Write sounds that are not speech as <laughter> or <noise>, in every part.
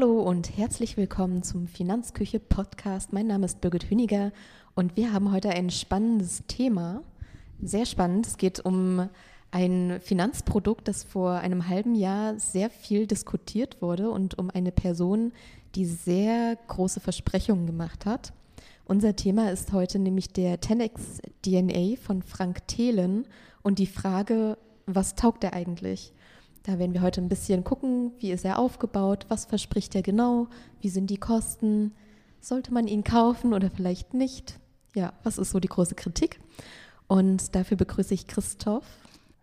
Hallo und herzlich willkommen zum Finanzküche Podcast. Mein Name ist Birgit Hüniger und wir haben heute ein spannendes Thema. Sehr spannend. Es geht um ein Finanzprodukt, das vor einem halben Jahr sehr viel diskutiert wurde und um eine Person, die sehr große Versprechungen gemacht hat. Unser Thema ist heute nämlich der 10x DNA von Frank Thelen und die Frage, was taugt er eigentlich? Da werden wir heute ein bisschen gucken, wie ist er aufgebaut, was verspricht er genau, wie sind die Kosten, sollte man ihn kaufen oder vielleicht nicht? Ja, was ist so die große Kritik? Und dafür begrüße ich Christoph.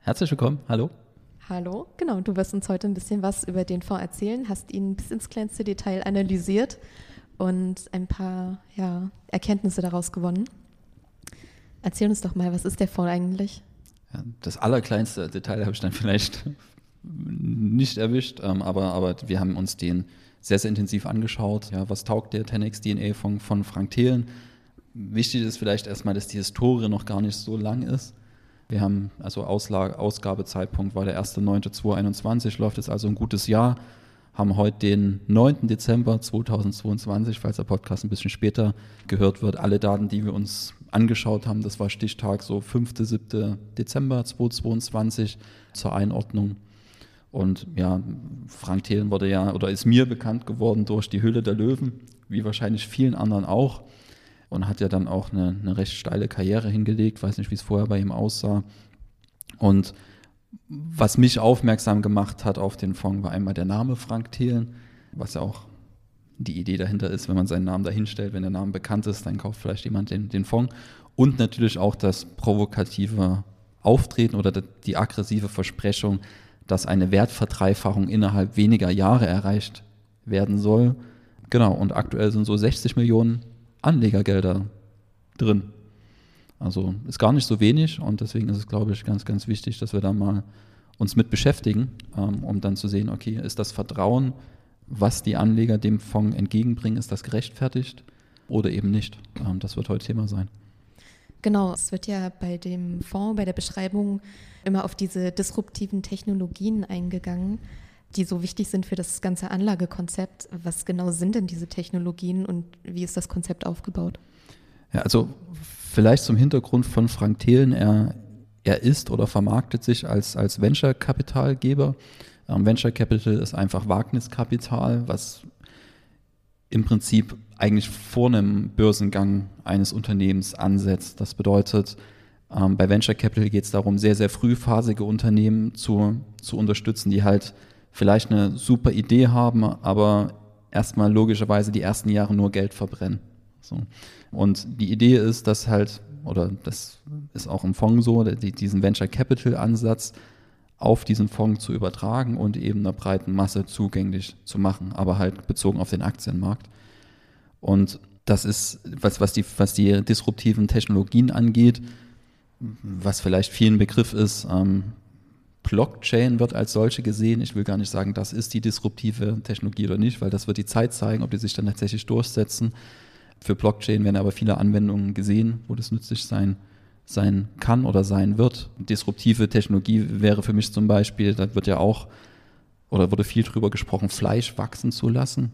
Herzlich willkommen, hallo. Hallo, genau, du wirst uns heute ein bisschen was über den Fonds erzählen, hast ihn bis ins kleinste Detail analysiert und ein paar ja, Erkenntnisse daraus gewonnen. Erzähl uns doch mal, was ist der Fonds eigentlich? Ja, das allerkleinste Detail habe ich dann vielleicht nicht erwischt, ähm, aber, aber wir haben uns den sehr, sehr intensiv angeschaut. Ja, was taugt der 10x DNA von, von Frank Thelen? Wichtig ist vielleicht erstmal, dass die Historie noch gar nicht so lang ist. Wir haben, also Auslage, Ausgabezeitpunkt war der 1.9.2021, läuft jetzt also ein gutes Jahr, haben heute den 9. Dezember 2022, falls der Podcast ein bisschen später gehört wird. Alle Daten, die wir uns angeschaut haben, das war Stichtag so 5. 7. Dezember 2022 zur Einordnung. Und ja, Frank Thelen wurde ja oder ist mir bekannt geworden durch die Hülle der Löwen, wie wahrscheinlich vielen anderen auch. Und hat ja dann auch eine, eine recht steile Karriere hingelegt, weiß nicht, wie es vorher bei ihm aussah. Und was mich aufmerksam gemacht hat auf den Fonds, war einmal der Name Frank Thelen, was ja auch die Idee dahinter ist, wenn man seinen Namen dahinstellt, wenn der Name bekannt ist, dann kauft vielleicht jemand den, den Fonds. Und natürlich auch das provokative Auftreten oder die aggressive Versprechung, dass eine Wertverdreifachung innerhalb weniger Jahre erreicht werden soll. Genau, und aktuell sind so 60 Millionen Anlegergelder drin. Also ist gar nicht so wenig und deswegen ist es, glaube ich, ganz, ganz wichtig, dass wir da mal uns mit beschäftigen, ähm, um dann zu sehen, okay, ist das Vertrauen, was die Anleger dem Fonds entgegenbringen, ist das gerechtfertigt oder eben nicht? Ähm, das wird heute Thema sein. Genau, es wird ja bei dem Fonds, bei der Beschreibung immer auf diese disruptiven Technologien eingegangen, die so wichtig sind für das ganze Anlagekonzept. Was genau sind denn diese Technologien und wie ist das Konzept aufgebaut? Ja, also vielleicht zum Hintergrund von Frank Thelen. Er, er ist oder vermarktet sich als, als Venture-Kapitalgeber. Ähm, Venture Capital ist einfach Wagniskapital, was im Prinzip eigentlich vor einem Börsengang eines Unternehmens ansetzt. Das bedeutet, ähm, bei Venture Capital geht es darum, sehr, sehr frühphasige Unternehmen zu, zu unterstützen, die halt vielleicht eine super Idee haben, aber erstmal logischerweise die ersten Jahre nur Geld verbrennen. So. Und die Idee ist, dass halt, oder das ist auch im Fonds so, diesen Venture Capital Ansatz auf diesen Fonds zu übertragen und eben einer breiten Masse zugänglich zu machen, aber halt bezogen auf den Aktienmarkt. Und das ist, was, was, die, was die disruptiven Technologien angeht, was vielleicht vielen Begriff ist, ähm, Blockchain wird als solche gesehen. Ich will gar nicht sagen, das ist die disruptive Technologie oder nicht, weil das wird die Zeit zeigen, ob die sich dann tatsächlich durchsetzen. Für Blockchain werden aber viele Anwendungen gesehen, wo das nützlich sein sein kann oder sein wird. Disruptive Technologie wäre für mich zum Beispiel, da wird ja auch oder wurde viel drüber gesprochen, Fleisch wachsen zu lassen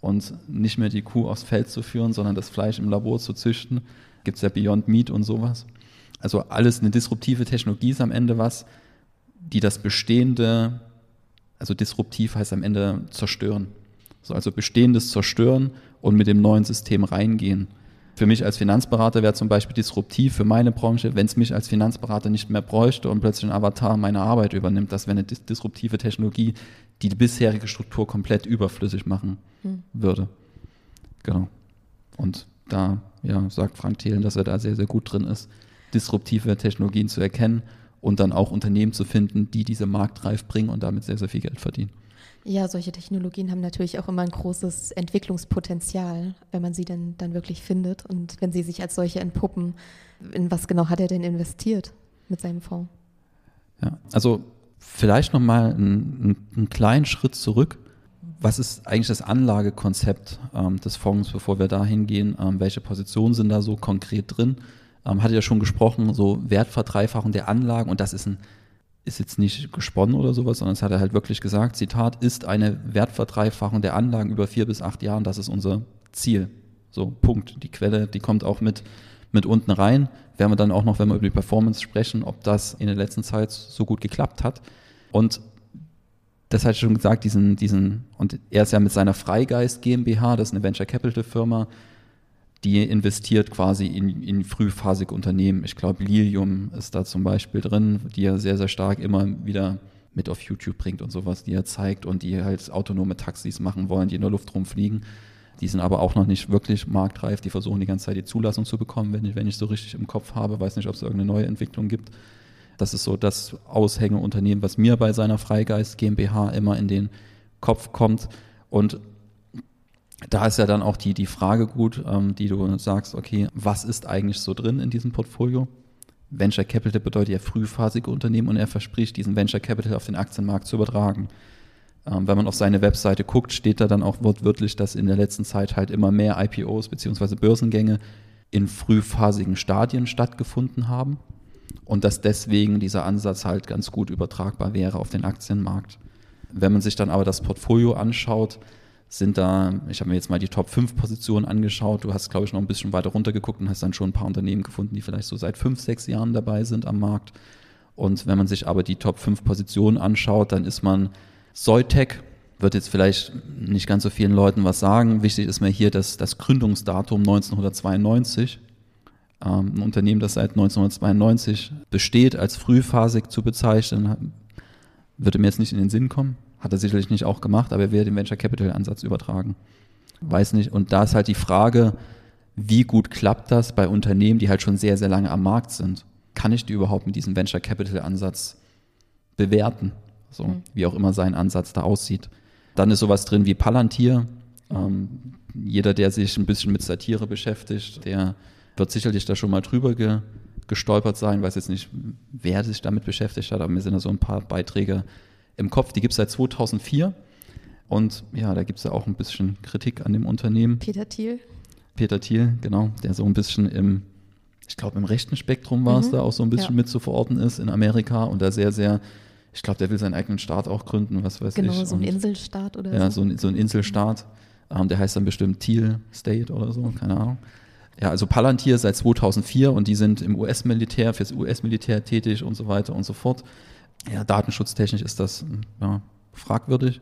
und nicht mehr die Kuh aufs Feld zu führen, sondern das Fleisch im Labor zu züchten. Gibt es ja Beyond Meat und sowas. Also alles eine disruptive Technologie ist am Ende was, die das Bestehende, also disruptiv heißt am Ende zerstören. So, also Bestehendes zerstören und mit dem neuen System reingehen. Für mich als Finanzberater wäre zum Beispiel disruptiv für meine Branche, wenn es mich als Finanzberater nicht mehr bräuchte und plötzlich ein Avatar meine Arbeit übernimmt. Das wäre eine dis disruptive Technologie, die die bisherige Struktur komplett überflüssig machen hm. würde. Genau. Und da ja, sagt Frank Thelen, dass er da sehr, sehr gut drin ist, disruptive Technologien zu erkennen und dann auch Unternehmen zu finden, die diese marktreif bringen und damit sehr, sehr viel Geld verdienen. Ja, solche Technologien haben natürlich auch immer ein großes Entwicklungspotenzial, wenn man sie denn dann wirklich findet und wenn sie sich als solche entpuppen. In was genau hat er denn investiert mit seinem Fonds? Ja, also vielleicht nochmal einen, einen kleinen Schritt zurück. Was ist eigentlich das Anlagekonzept ähm, des Fonds, bevor wir da hingehen? Ähm, welche Positionen sind da so konkret drin? Ähm, hatte ja schon gesprochen, so Wertverdreifachung der Anlagen und das ist ein ist jetzt nicht gesponnen oder sowas, sondern es hat er halt wirklich gesagt, Zitat, ist eine Wertverdreifachung der Anlagen über vier bis acht Jahren, das ist unser Ziel. So, Punkt. Die Quelle, die kommt auch mit, mit unten rein. Werden wir dann auch noch, wenn wir über die Performance sprechen, ob das in der letzten Zeit so gut geklappt hat. Und das hat schon gesagt, diesen, diesen, und er ist ja mit seiner Freigeist GmbH, das ist eine Venture Capital Firma, die investiert quasi in, in frühphasige Unternehmen. Ich glaube, Lilium ist da zum Beispiel drin, die er sehr, sehr stark immer wieder mit auf YouTube bringt und sowas, die er zeigt und die halt autonome Taxis machen wollen, die in der Luft rumfliegen. Die sind aber auch noch nicht wirklich marktreif. Die versuchen die ganze Zeit die Zulassung zu bekommen, wenn ich, wenn ich so richtig im Kopf habe. Weiß nicht, ob es irgendeine neue Entwicklung gibt. Das ist so das Aushängeunternehmen, was mir bei seiner Freigeist GmbH immer in den Kopf kommt. Und da ist ja dann auch die, die Frage gut, ähm, die du sagst, okay, was ist eigentlich so drin in diesem Portfolio? Venture Capital bedeutet ja frühphasige Unternehmen und er verspricht, diesen Venture Capital auf den Aktienmarkt zu übertragen. Ähm, wenn man auf seine Webseite guckt, steht da dann auch wortwörtlich, dass in der letzten Zeit halt immer mehr IPOs bzw. Börsengänge in frühphasigen Stadien stattgefunden haben und dass deswegen dieser Ansatz halt ganz gut übertragbar wäre auf den Aktienmarkt. Wenn man sich dann aber das Portfolio anschaut, sind da, ich habe mir jetzt mal die Top 5 Positionen angeschaut, du hast, glaube ich, noch ein bisschen weiter runtergeguckt und hast dann schon ein paar Unternehmen gefunden, die vielleicht so seit fünf, sechs Jahren dabei sind am Markt. Und wenn man sich aber die Top 5 Positionen anschaut, dann ist man Soitec, wird jetzt vielleicht nicht ganz so vielen Leuten was sagen. Wichtig ist mir hier das, das Gründungsdatum 1992. Ähm, ein Unternehmen, das seit 1992 besteht, als frühphasig zu bezeichnen, würde mir jetzt nicht in den Sinn kommen. Hat er sicherlich nicht auch gemacht, aber er will den Venture Capital Ansatz übertragen. Weiß nicht. Und da ist halt die Frage, wie gut klappt das bei Unternehmen, die halt schon sehr, sehr lange am Markt sind? Kann ich die überhaupt mit diesem Venture Capital Ansatz bewerten? So, mhm. wie auch immer sein Ansatz da aussieht. Dann ist sowas drin wie Palantir. Ähm, jeder, der sich ein bisschen mit Satire beschäftigt, der wird sicherlich da schon mal drüber ge, gestolpert sein. Weiß jetzt nicht, wer sich damit beschäftigt hat, aber mir sind da so ein paar Beiträge im Kopf. Die gibt es seit 2004. Und ja, da gibt es ja auch ein bisschen Kritik an dem Unternehmen. Peter Thiel. Peter Thiel, genau, der so ein bisschen im, ich glaube, im rechten Spektrum war es mhm. da auch so ein bisschen ja. mit zu verorten ist in Amerika und da sehr, sehr, ich glaube, der will seinen eigenen Staat auch gründen, was weiß genau, ich. Genau, so ein Inselstaat oder ja, so. Ja, so, ein Inselstaat. Ähm, der heißt dann bestimmt Thiel State oder so, keine Ahnung. Ja, also Palantir seit 2004 und die sind im US-Militär, fürs US-Militär tätig und so weiter und so fort. Ja, datenschutztechnisch ist das ja, fragwürdig.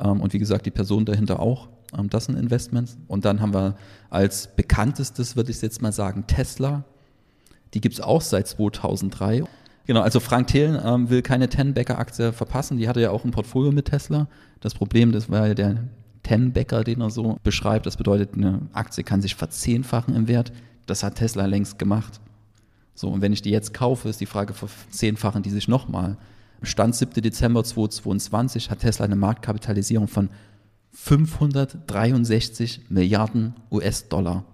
Ähm, und wie gesagt, die Person dahinter auch. Ähm, das sind Investments. Und dann haben wir als bekanntestes, würde ich jetzt mal sagen, Tesla. Die gibt es auch seit 2003. Genau, also Frank Thelen ähm, will keine Ten-Backer-Aktie verpassen. Die hatte ja auch ein Portfolio mit Tesla. Das Problem, das war ja der Ten-Backer, den er so beschreibt. Das bedeutet, eine Aktie kann sich verzehnfachen im Wert. Das hat Tesla längst gemacht. So, und wenn ich die jetzt kaufe, ist die Frage, verzehnfachen die sich nochmal. Stand 7. Dezember 2022 hat Tesla eine Marktkapitalisierung von 563 Milliarden US-Dollar.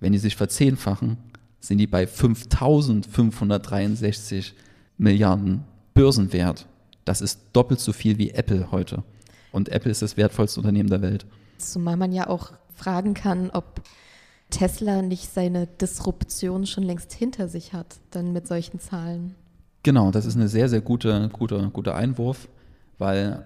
Wenn die sich verzehnfachen, sind die bei 5563 Milliarden Börsenwert. Das ist doppelt so viel wie Apple heute. Und Apple ist das wertvollste Unternehmen der Welt. Zumal man ja auch fragen kann, ob Tesla nicht seine Disruption schon längst hinter sich hat, dann mit solchen Zahlen. Genau, das ist ein sehr, sehr guter, guter, guter Einwurf, weil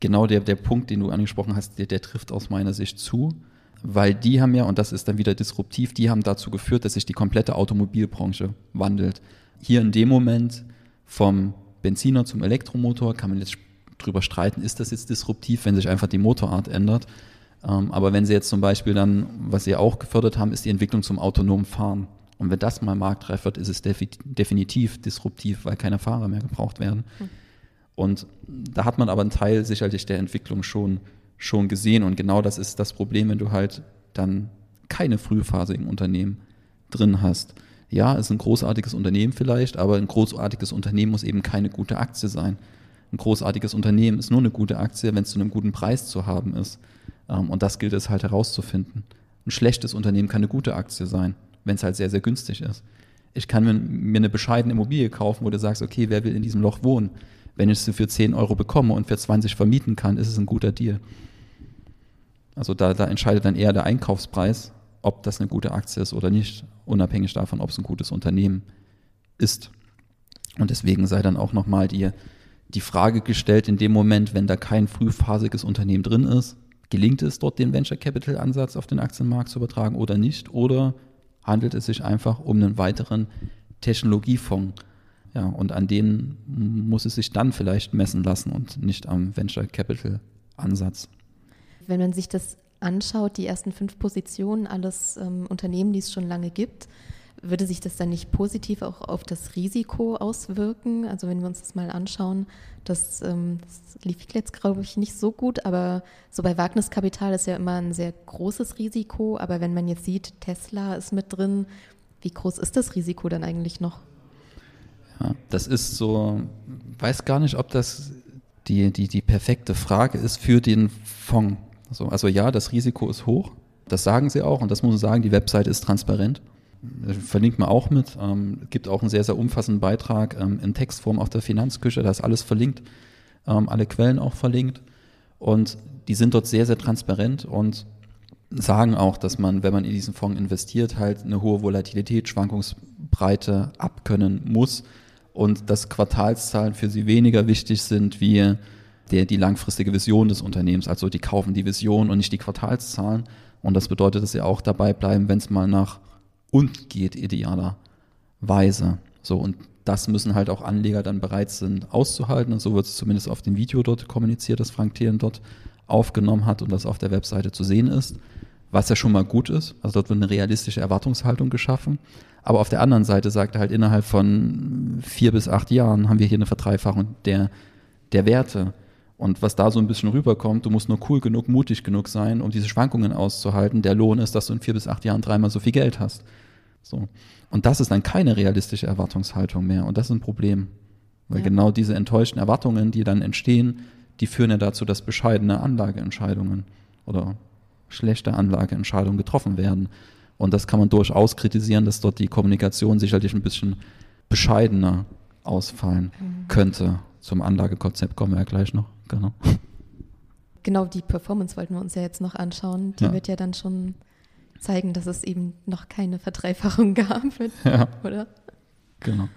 genau der, der Punkt, den du angesprochen hast, der, der trifft aus meiner Sicht zu, weil die haben ja, und das ist dann wieder disruptiv, die haben dazu geführt, dass sich die komplette Automobilbranche wandelt. Hier in dem Moment vom Benziner zum Elektromotor kann man jetzt drüber streiten, ist das jetzt disruptiv, wenn sich einfach die Motorart ändert. Ähm, aber wenn Sie jetzt zum Beispiel dann, was Sie auch gefördert haben, ist die Entwicklung zum autonomen Fahren. Und wenn das mal marktreif wird, ist es definitiv disruptiv, weil keine Fahrer mehr gebraucht werden. Hm. Und da hat man aber einen Teil sicherlich der Entwicklung schon, schon gesehen. Und genau das ist das Problem, wenn du halt dann keine frühphasigen Unternehmen drin hast. Ja, ist ein großartiges Unternehmen vielleicht, aber ein großartiges Unternehmen muss eben keine gute Aktie sein ein großartiges Unternehmen ist nur eine gute Aktie, wenn es zu einem guten Preis zu haben ist. Ähm, und das gilt es halt herauszufinden. Ein schlechtes Unternehmen kann eine gute Aktie sein, wenn es halt sehr, sehr günstig ist. Ich kann mir eine bescheidene Immobilie kaufen, wo du sagst, okay, wer will in diesem Loch wohnen? Wenn ich sie für 10 Euro bekomme und für 20 vermieten kann, ist es ein guter Deal. Also da, da entscheidet dann eher der Einkaufspreis, ob das eine gute Aktie ist oder nicht, unabhängig davon, ob es ein gutes Unternehmen ist. Und deswegen sei dann auch nochmal die, die Frage gestellt in dem Moment, wenn da kein frühphasiges Unternehmen drin ist, gelingt es dort den Venture Capital Ansatz auf den Aktienmarkt zu übertragen oder nicht? Oder handelt es sich einfach um einen weiteren Technologiefonds? Ja, und an denen muss es sich dann vielleicht messen lassen und nicht am Venture Capital Ansatz. Wenn man sich das anschaut, die ersten fünf Positionen, alles ähm, Unternehmen, die es schon lange gibt, würde sich das dann nicht positiv auch auf das Risiko auswirken? Also wenn wir uns das mal anschauen, das, ähm, das lief jetzt, glaube ich, nicht so gut, aber so bei Wagniskapital ist ja immer ein sehr großes Risiko. Aber wenn man jetzt sieht, Tesla ist mit drin, wie groß ist das Risiko dann eigentlich noch? Ja, das ist so, weiß gar nicht, ob das die, die, die perfekte Frage ist für den Fonds. Also, also ja, das Risiko ist hoch. Das sagen sie auch und das muss man sagen, die Webseite ist transparent. Verlinkt man auch mit. Ähm, gibt auch einen sehr, sehr umfassenden Beitrag ähm, in Textform auf der Finanzküche. Da ist alles verlinkt, ähm, alle Quellen auch verlinkt. Und die sind dort sehr, sehr transparent und sagen auch, dass man, wenn man in diesen Fonds investiert, halt eine hohe Volatilität, Schwankungsbreite abkönnen muss und dass Quartalszahlen für sie weniger wichtig sind wie der, die langfristige Vision des Unternehmens. Also die kaufen die Vision und nicht die Quartalszahlen. Und das bedeutet, dass sie auch dabei bleiben, wenn es mal nach unten geht, idealerweise. So, und das müssen halt auch Anleger dann bereit sind auszuhalten. Und so wird es zumindest auf dem Video dort kommuniziert, das Frank Thelen dort aufgenommen hat und das auf der Webseite zu sehen ist. Was ja schon mal gut ist. Also dort wird eine realistische Erwartungshaltung geschaffen. Aber auf der anderen Seite sagt er halt, innerhalb von vier bis acht Jahren haben wir hier eine Verdreifachung der, der Werte. Und was da so ein bisschen rüberkommt, du musst nur cool genug, mutig genug sein, um diese Schwankungen auszuhalten. Der Lohn ist, dass du in vier bis acht Jahren dreimal so viel Geld hast. So. Und das ist dann keine realistische Erwartungshaltung mehr. Und das ist ein Problem. Weil ja. genau diese enttäuschten Erwartungen, die dann entstehen, die führen ja dazu, dass bescheidene Anlageentscheidungen oder schlechte Anlageentscheidungen getroffen werden. Und das kann man durchaus kritisieren, dass dort die Kommunikation sicherlich ein bisschen bescheidener ausfallen mhm. könnte. Zum Anlagekonzept kommen wir ja gleich noch. Genau. <laughs> Genau, die Performance wollten wir uns ja jetzt noch anschauen. Die ja. wird ja dann schon zeigen, dass es eben noch keine Verdreifachung <laughs> gab, ja. oder? Genau.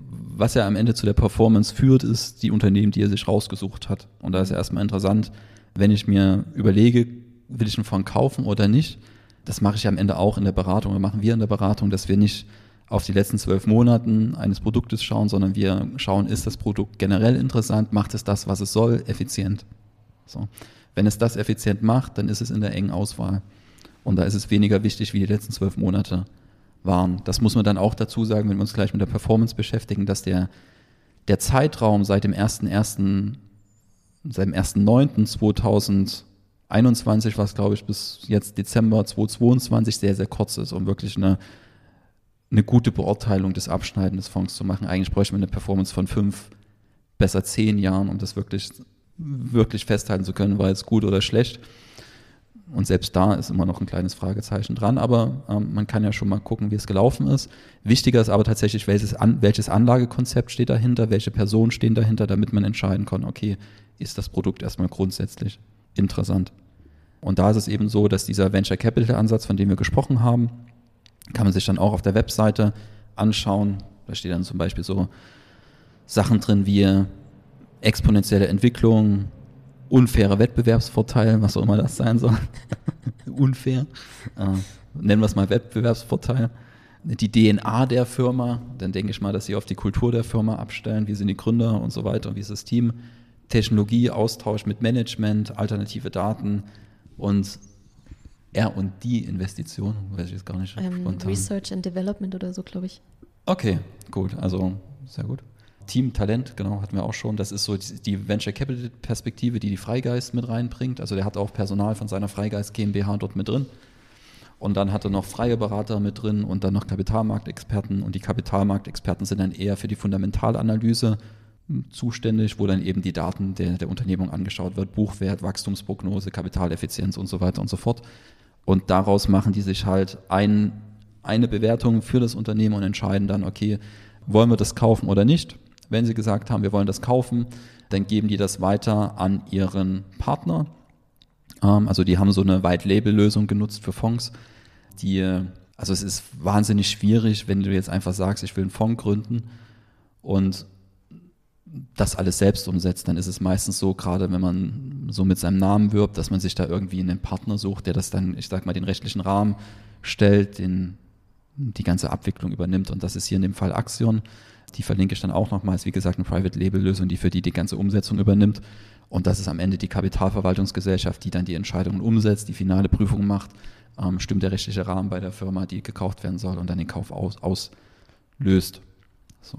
Was ja am Ende zu der Performance führt, ist die Unternehmen, die er sich rausgesucht hat. Und da ist ja erstmal interessant, wenn ich mir überlege, will ich einen Fonds kaufen oder nicht, das mache ich am Ende auch in der Beratung, oder machen wir in der Beratung, dass wir nicht auf die letzten zwölf Monaten eines Produktes schauen, sondern wir schauen, ist das Produkt generell interessant, macht es das, was es soll, effizient. So. Wenn es das effizient macht, dann ist es in der engen Auswahl. Und da ist es weniger wichtig, wie die letzten zwölf Monate waren. Das muss man dann auch dazu sagen, wenn wir uns gleich mit der Performance beschäftigen, dass der, der Zeitraum seit dem 1.1., seit dem 1.9.2000 21 was, glaube ich, bis jetzt Dezember 2022 sehr, sehr kurz ist, um wirklich eine, eine gute Beurteilung des Abschneiden des Fonds zu machen. Eigentlich bräuchte man eine Performance von fünf, besser zehn Jahren, um das wirklich, wirklich festhalten zu können, war es gut oder schlecht. Und selbst da ist immer noch ein kleines Fragezeichen dran, aber ähm, man kann ja schon mal gucken, wie es gelaufen ist. Wichtiger ist aber tatsächlich, welches, An welches Anlagekonzept steht dahinter, welche Personen stehen dahinter, damit man entscheiden kann, okay, ist das Produkt erstmal grundsätzlich interessant. Und da ist es eben so, dass dieser Venture Capital Ansatz, von dem wir gesprochen haben, kann man sich dann auch auf der Webseite anschauen. Da steht dann zum Beispiel so Sachen drin wie exponentielle Entwicklung, unfaire Wettbewerbsvorteile, was auch immer das sein soll. <laughs> Unfair. Äh, nennen wir es mal Wettbewerbsvorteil. Die DNA der Firma, dann denke ich mal, dass sie auf die Kultur der Firma abstellen, wie sind die Gründer und so weiter, wie ist das Team. Technologie, Austausch mit Management, alternative Daten, und R und die Investition, weiß ich jetzt gar nicht. Ähm, Research and Development oder so, glaube ich. Okay, gut, also sehr gut. Team Talent, genau, hatten wir auch schon. Das ist so die Venture Capital Perspektive, die die Freigeist mit reinbringt. Also der hat auch Personal von seiner Freigeist GmbH dort mit drin. Und dann hat er noch freie Berater mit drin und dann noch Kapitalmarktexperten. Und die Kapitalmarktexperten sind dann eher für die Fundamentalanalyse zuständig, wo dann eben die Daten der, der Unternehmung angeschaut wird, Buchwert, Wachstumsprognose, Kapitaleffizienz und so weiter und so fort. Und daraus machen die sich halt ein, eine Bewertung für das Unternehmen und entscheiden dann, okay, wollen wir das kaufen oder nicht? Wenn sie gesagt haben, wir wollen das kaufen, dann geben die das weiter an ihren Partner. Ähm, also die haben so eine White-Label-Lösung genutzt für Fonds, die, also es ist wahnsinnig schwierig, wenn du jetzt einfach sagst, ich will einen Fonds gründen und das alles selbst umsetzt, dann ist es meistens so, gerade wenn man so mit seinem Namen wirbt, dass man sich da irgendwie einen Partner sucht, der das dann, ich sag mal, den rechtlichen Rahmen stellt, den, die ganze Abwicklung übernimmt. Und das ist hier in dem Fall Axion. Die verlinke ich dann auch nochmals, wie gesagt, eine Private Label Lösung, die für die die ganze Umsetzung übernimmt. Und das ist am Ende die Kapitalverwaltungsgesellschaft, die dann die Entscheidungen umsetzt, die finale Prüfung macht, ähm, stimmt der rechtliche Rahmen bei der Firma, die gekauft werden soll und dann den Kauf aus, auslöst. So.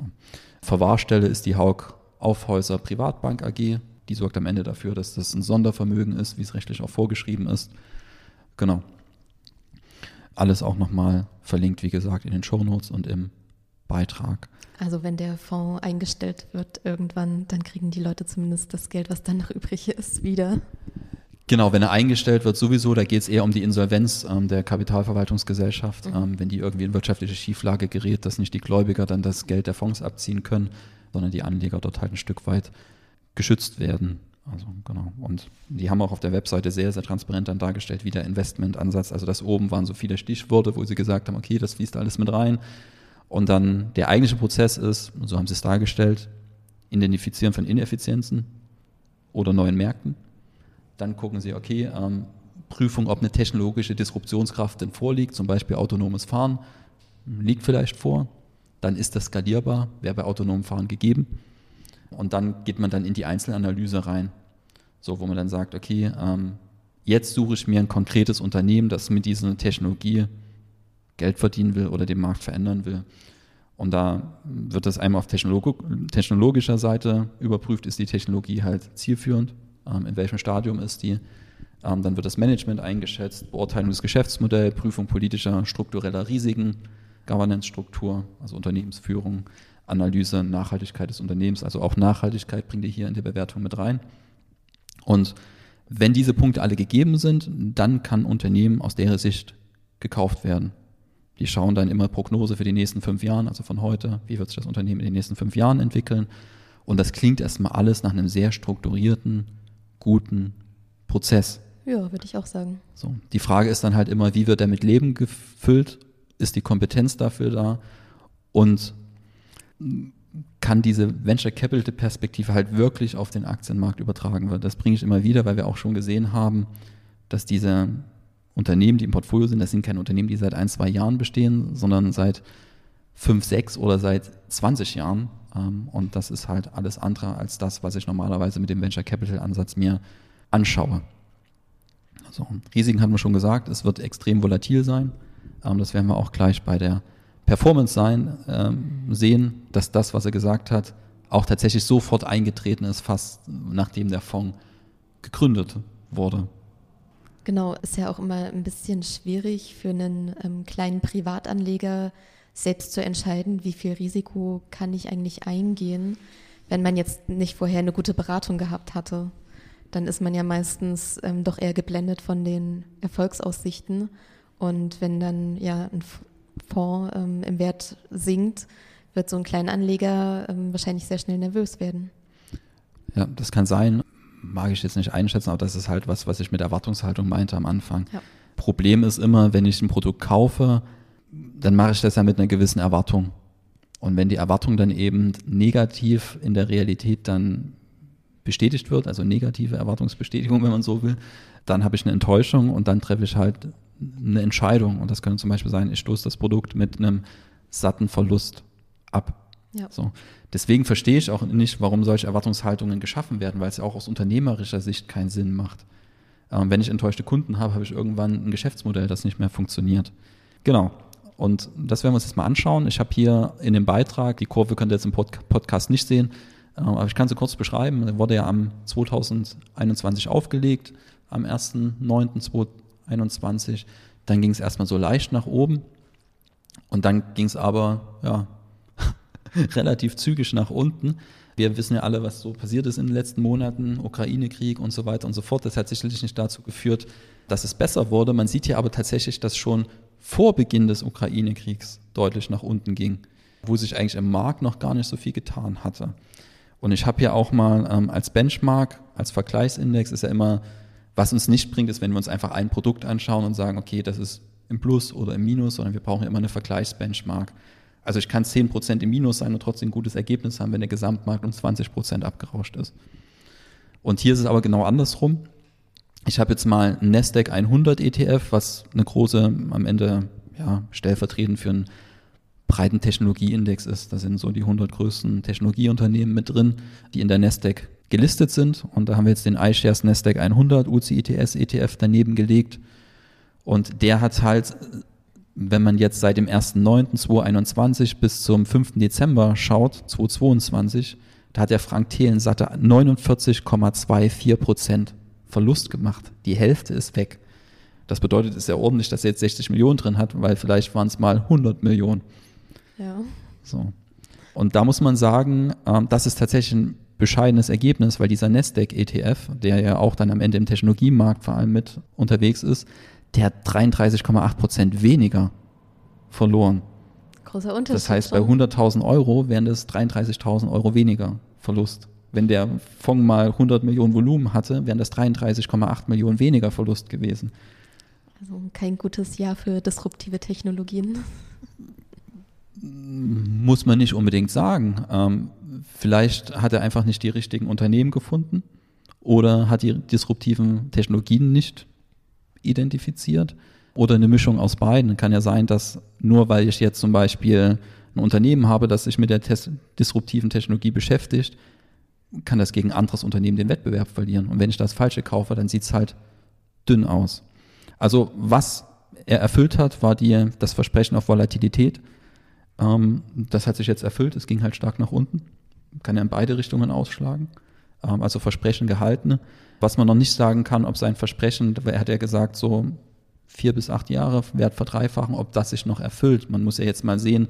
Verwahrstelle ist die Haug Aufhäuser Privatbank AG. Die sorgt am Ende dafür, dass das ein Sondervermögen ist, wie es rechtlich auch vorgeschrieben ist. Genau. Alles auch nochmal verlinkt, wie gesagt, in den Shownotes und im Beitrag. Also wenn der Fonds eingestellt wird irgendwann, dann kriegen die Leute zumindest das Geld, was dann noch übrig ist, wieder. Genau, wenn er eingestellt wird, sowieso, da geht es eher um die Insolvenz ähm, der Kapitalverwaltungsgesellschaft, mhm. ähm, wenn die irgendwie in wirtschaftliche Schieflage gerät, dass nicht die Gläubiger dann das Geld der Fonds abziehen können, sondern die Anleger dort halt ein Stück weit geschützt werden. Also genau. Und die haben auch auf der Webseite sehr, sehr transparent dann dargestellt, wie der Investmentansatz, also das oben waren so viele Stichworte, wo sie gesagt haben, okay, das fließt alles mit rein. Und dann der eigentliche Prozess ist, so haben sie es dargestellt, Identifizieren von Ineffizienzen oder neuen Märkten. Dann gucken sie, okay, ähm, Prüfung, ob eine technologische Disruptionskraft denn vorliegt, zum Beispiel autonomes Fahren, liegt vielleicht vor dann ist das skalierbar, wäre bei autonomem Fahren gegeben. Und dann geht man dann in die Einzelanalyse rein, so wo man dann sagt, okay, ähm, jetzt suche ich mir ein konkretes Unternehmen, das mit dieser Technologie Geld verdienen will oder den Markt verändern will. Und da wird das einmal auf Technolog technologischer Seite überprüft, ist die Technologie halt zielführend, ähm, in welchem Stadium ist die. Ähm, dann wird das Management eingeschätzt, Beurteilung des Geschäftsmodells, Prüfung politischer, struktureller Risiken, Governance-Struktur, also Unternehmensführung, Analyse, Nachhaltigkeit des Unternehmens, also auch Nachhaltigkeit bringt ihr hier in die Bewertung mit rein. Und wenn diese Punkte alle gegeben sind, dann kann Unternehmen aus deren Sicht gekauft werden. Die schauen dann immer Prognose für die nächsten fünf Jahre, also von heute, wie wird sich das Unternehmen in den nächsten fünf Jahren entwickeln. Und das klingt erstmal alles nach einem sehr strukturierten, guten Prozess. Ja, würde ich auch sagen. So, die Frage ist dann halt immer, wie wird der mit Leben gefüllt ist die Kompetenz dafür da und kann diese Venture Capital Perspektive halt wirklich auf den Aktienmarkt übertragen werden. Das bringe ich immer wieder, weil wir auch schon gesehen haben, dass diese Unternehmen, die im Portfolio sind, das sind keine Unternehmen, die seit ein, zwei Jahren bestehen, sondern seit fünf, sechs oder seit 20 Jahren. Ähm, und das ist halt alles andere als das, was ich normalerweise mit dem Venture Capital Ansatz mir anschaue. Also, Risiken hatten wir schon gesagt, es wird extrem volatil sein. Ähm, das werden wir auch gleich bei der Performance sein, ähm, sehen, dass das, was er gesagt hat, auch tatsächlich sofort eingetreten ist, fast nachdem der Fonds gegründet wurde. Genau, ist ja auch immer ein bisschen schwierig für einen ähm, kleinen Privatanleger selbst zu entscheiden, wie viel Risiko kann ich eigentlich eingehen, wenn man jetzt nicht vorher eine gute Beratung gehabt hatte. Dann ist man ja meistens ähm, doch eher geblendet von den Erfolgsaussichten und wenn dann ja ein Fonds ähm, im Wert sinkt, wird so ein Kleinanleger ähm, wahrscheinlich sehr schnell nervös werden. Ja, das kann sein. Mag ich jetzt nicht einschätzen, aber das ist halt was, was ich mit Erwartungshaltung meinte am Anfang. Ja. Problem ist immer, wenn ich ein Produkt kaufe, dann mache ich das ja mit einer gewissen Erwartung. Und wenn die Erwartung dann eben negativ in der Realität dann bestätigt wird, also negative Erwartungsbestätigung, <laughs> wenn man so will, dann habe ich eine Enttäuschung und dann treffe ich halt eine Entscheidung. Und das könnte zum Beispiel sein, ich stoße das Produkt mit einem satten Verlust ab. Ja. So. Deswegen verstehe ich auch nicht, warum solche Erwartungshaltungen geschaffen werden, weil es ja auch aus unternehmerischer Sicht keinen Sinn macht. Ähm, wenn ich enttäuschte Kunden habe, habe ich irgendwann ein Geschäftsmodell, das nicht mehr funktioniert. Genau. Und das werden wir uns jetzt mal anschauen. Ich habe hier in dem Beitrag, die Kurve könnt ihr jetzt im Pod Podcast nicht sehen, äh, aber ich kann sie kurz beschreiben. Er wurde ja am 2021 aufgelegt, am 1.9.2021 21. Dann ging es erstmal so leicht nach oben und dann ging es aber ja, <laughs> relativ zügig nach unten. Wir wissen ja alle, was so passiert ist in den letzten Monaten, Ukraine-Krieg und so weiter und so fort. Das hat sicherlich nicht dazu geführt, dass es besser wurde. Man sieht hier aber tatsächlich, dass schon vor Beginn des Ukraine-Kriegs deutlich nach unten ging, wo sich eigentlich im Markt noch gar nicht so viel getan hatte. Und ich habe hier auch mal ähm, als Benchmark, als Vergleichsindex ist ja immer was uns nicht bringt, ist, wenn wir uns einfach ein Produkt anschauen und sagen, okay, das ist im Plus oder im Minus, sondern wir brauchen immer eine Vergleichsbenchmark. Also ich kann 10% im Minus sein und trotzdem ein gutes Ergebnis haben, wenn der Gesamtmarkt um 20% abgerauscht ist. Und hier ist es aber genau andersrum. Ich habe jetzt mal ein Nasdaq 100 ETF, was eine große, am Ende ja, stellvertretend für einen breiten Technologieindex ist. Da sind so die 100 größten Technologieunternehmen mit drin, die in der Nasdaq gelistet sind. Und da haben wir jetzt den iShares Nasdaq 100 UCITS ETF daneben gelegt. Und der hat halt, wenn man jetzt seit dem 1.9.2021 bis zum 5. Dezember schaut, 2022, da hat der Frank Thelen satte 49,24 Prozent Verlust gemacht. Die Hälfte ist weg. Das bedeutet, es ist ja ordentlich, dass er jetzt 60 Millionen drin hat, weil vielleicht waren es mal 100 Millionen. Ja. So. Und da muss man sagen, ähm, das ist tatsächlich ein bescheidenes Ergebnis, weil dieser Nasdaq ETF, der ja auch dann am Ende im Technologiemarkt vor allem mit unterwegs ist, der hat 33,8 Prozent weniger verloren. Großer Unterschied. Das heißt, bei 100.000 Euro wären das 33.000 Euro weniger Verlust. Wenn der Fonds mal 100 Millionen Volumen hatte, wären das 33,8 Millionen weniger Verlust gewesen. Also kein gutes Jahr für disruptive Technologien. Muss man nicht unbedingt sagen. Vielleicht hat er einfach nicht die richtigen Unternehmen gefunden oder hat die disruptiven Technologien nicht identifiziert oder eine Mischung aus beiden. Kann ja sein, dass nur weil ich jetzt zum Beispiel ein Unternehmen habe, das sich mit der disruptiven Technologie beschäftigt, kann das gegen ein anderes Unternehmen den Wettbewerb verlieren. Und wenn ich das Falsche kaufe, dann sieht es halt dünn aus. Also was er erfüllt hat, war die, das Versprechen auf Volatilität. Ähm, das hat sich jetzt erfüllt, es ging halt stark nach unten. Kann er in beide Richtungen ausschlagen. Ähm, also Versprechen gehalten. Was man noch nicht sagen kann, ob sein Versprechen, er hat ja gesagt, so vier bis acht Jahre Wert verdreifachen, ob das sich noch erfüllt. Man muss ja jetzt mal sehen,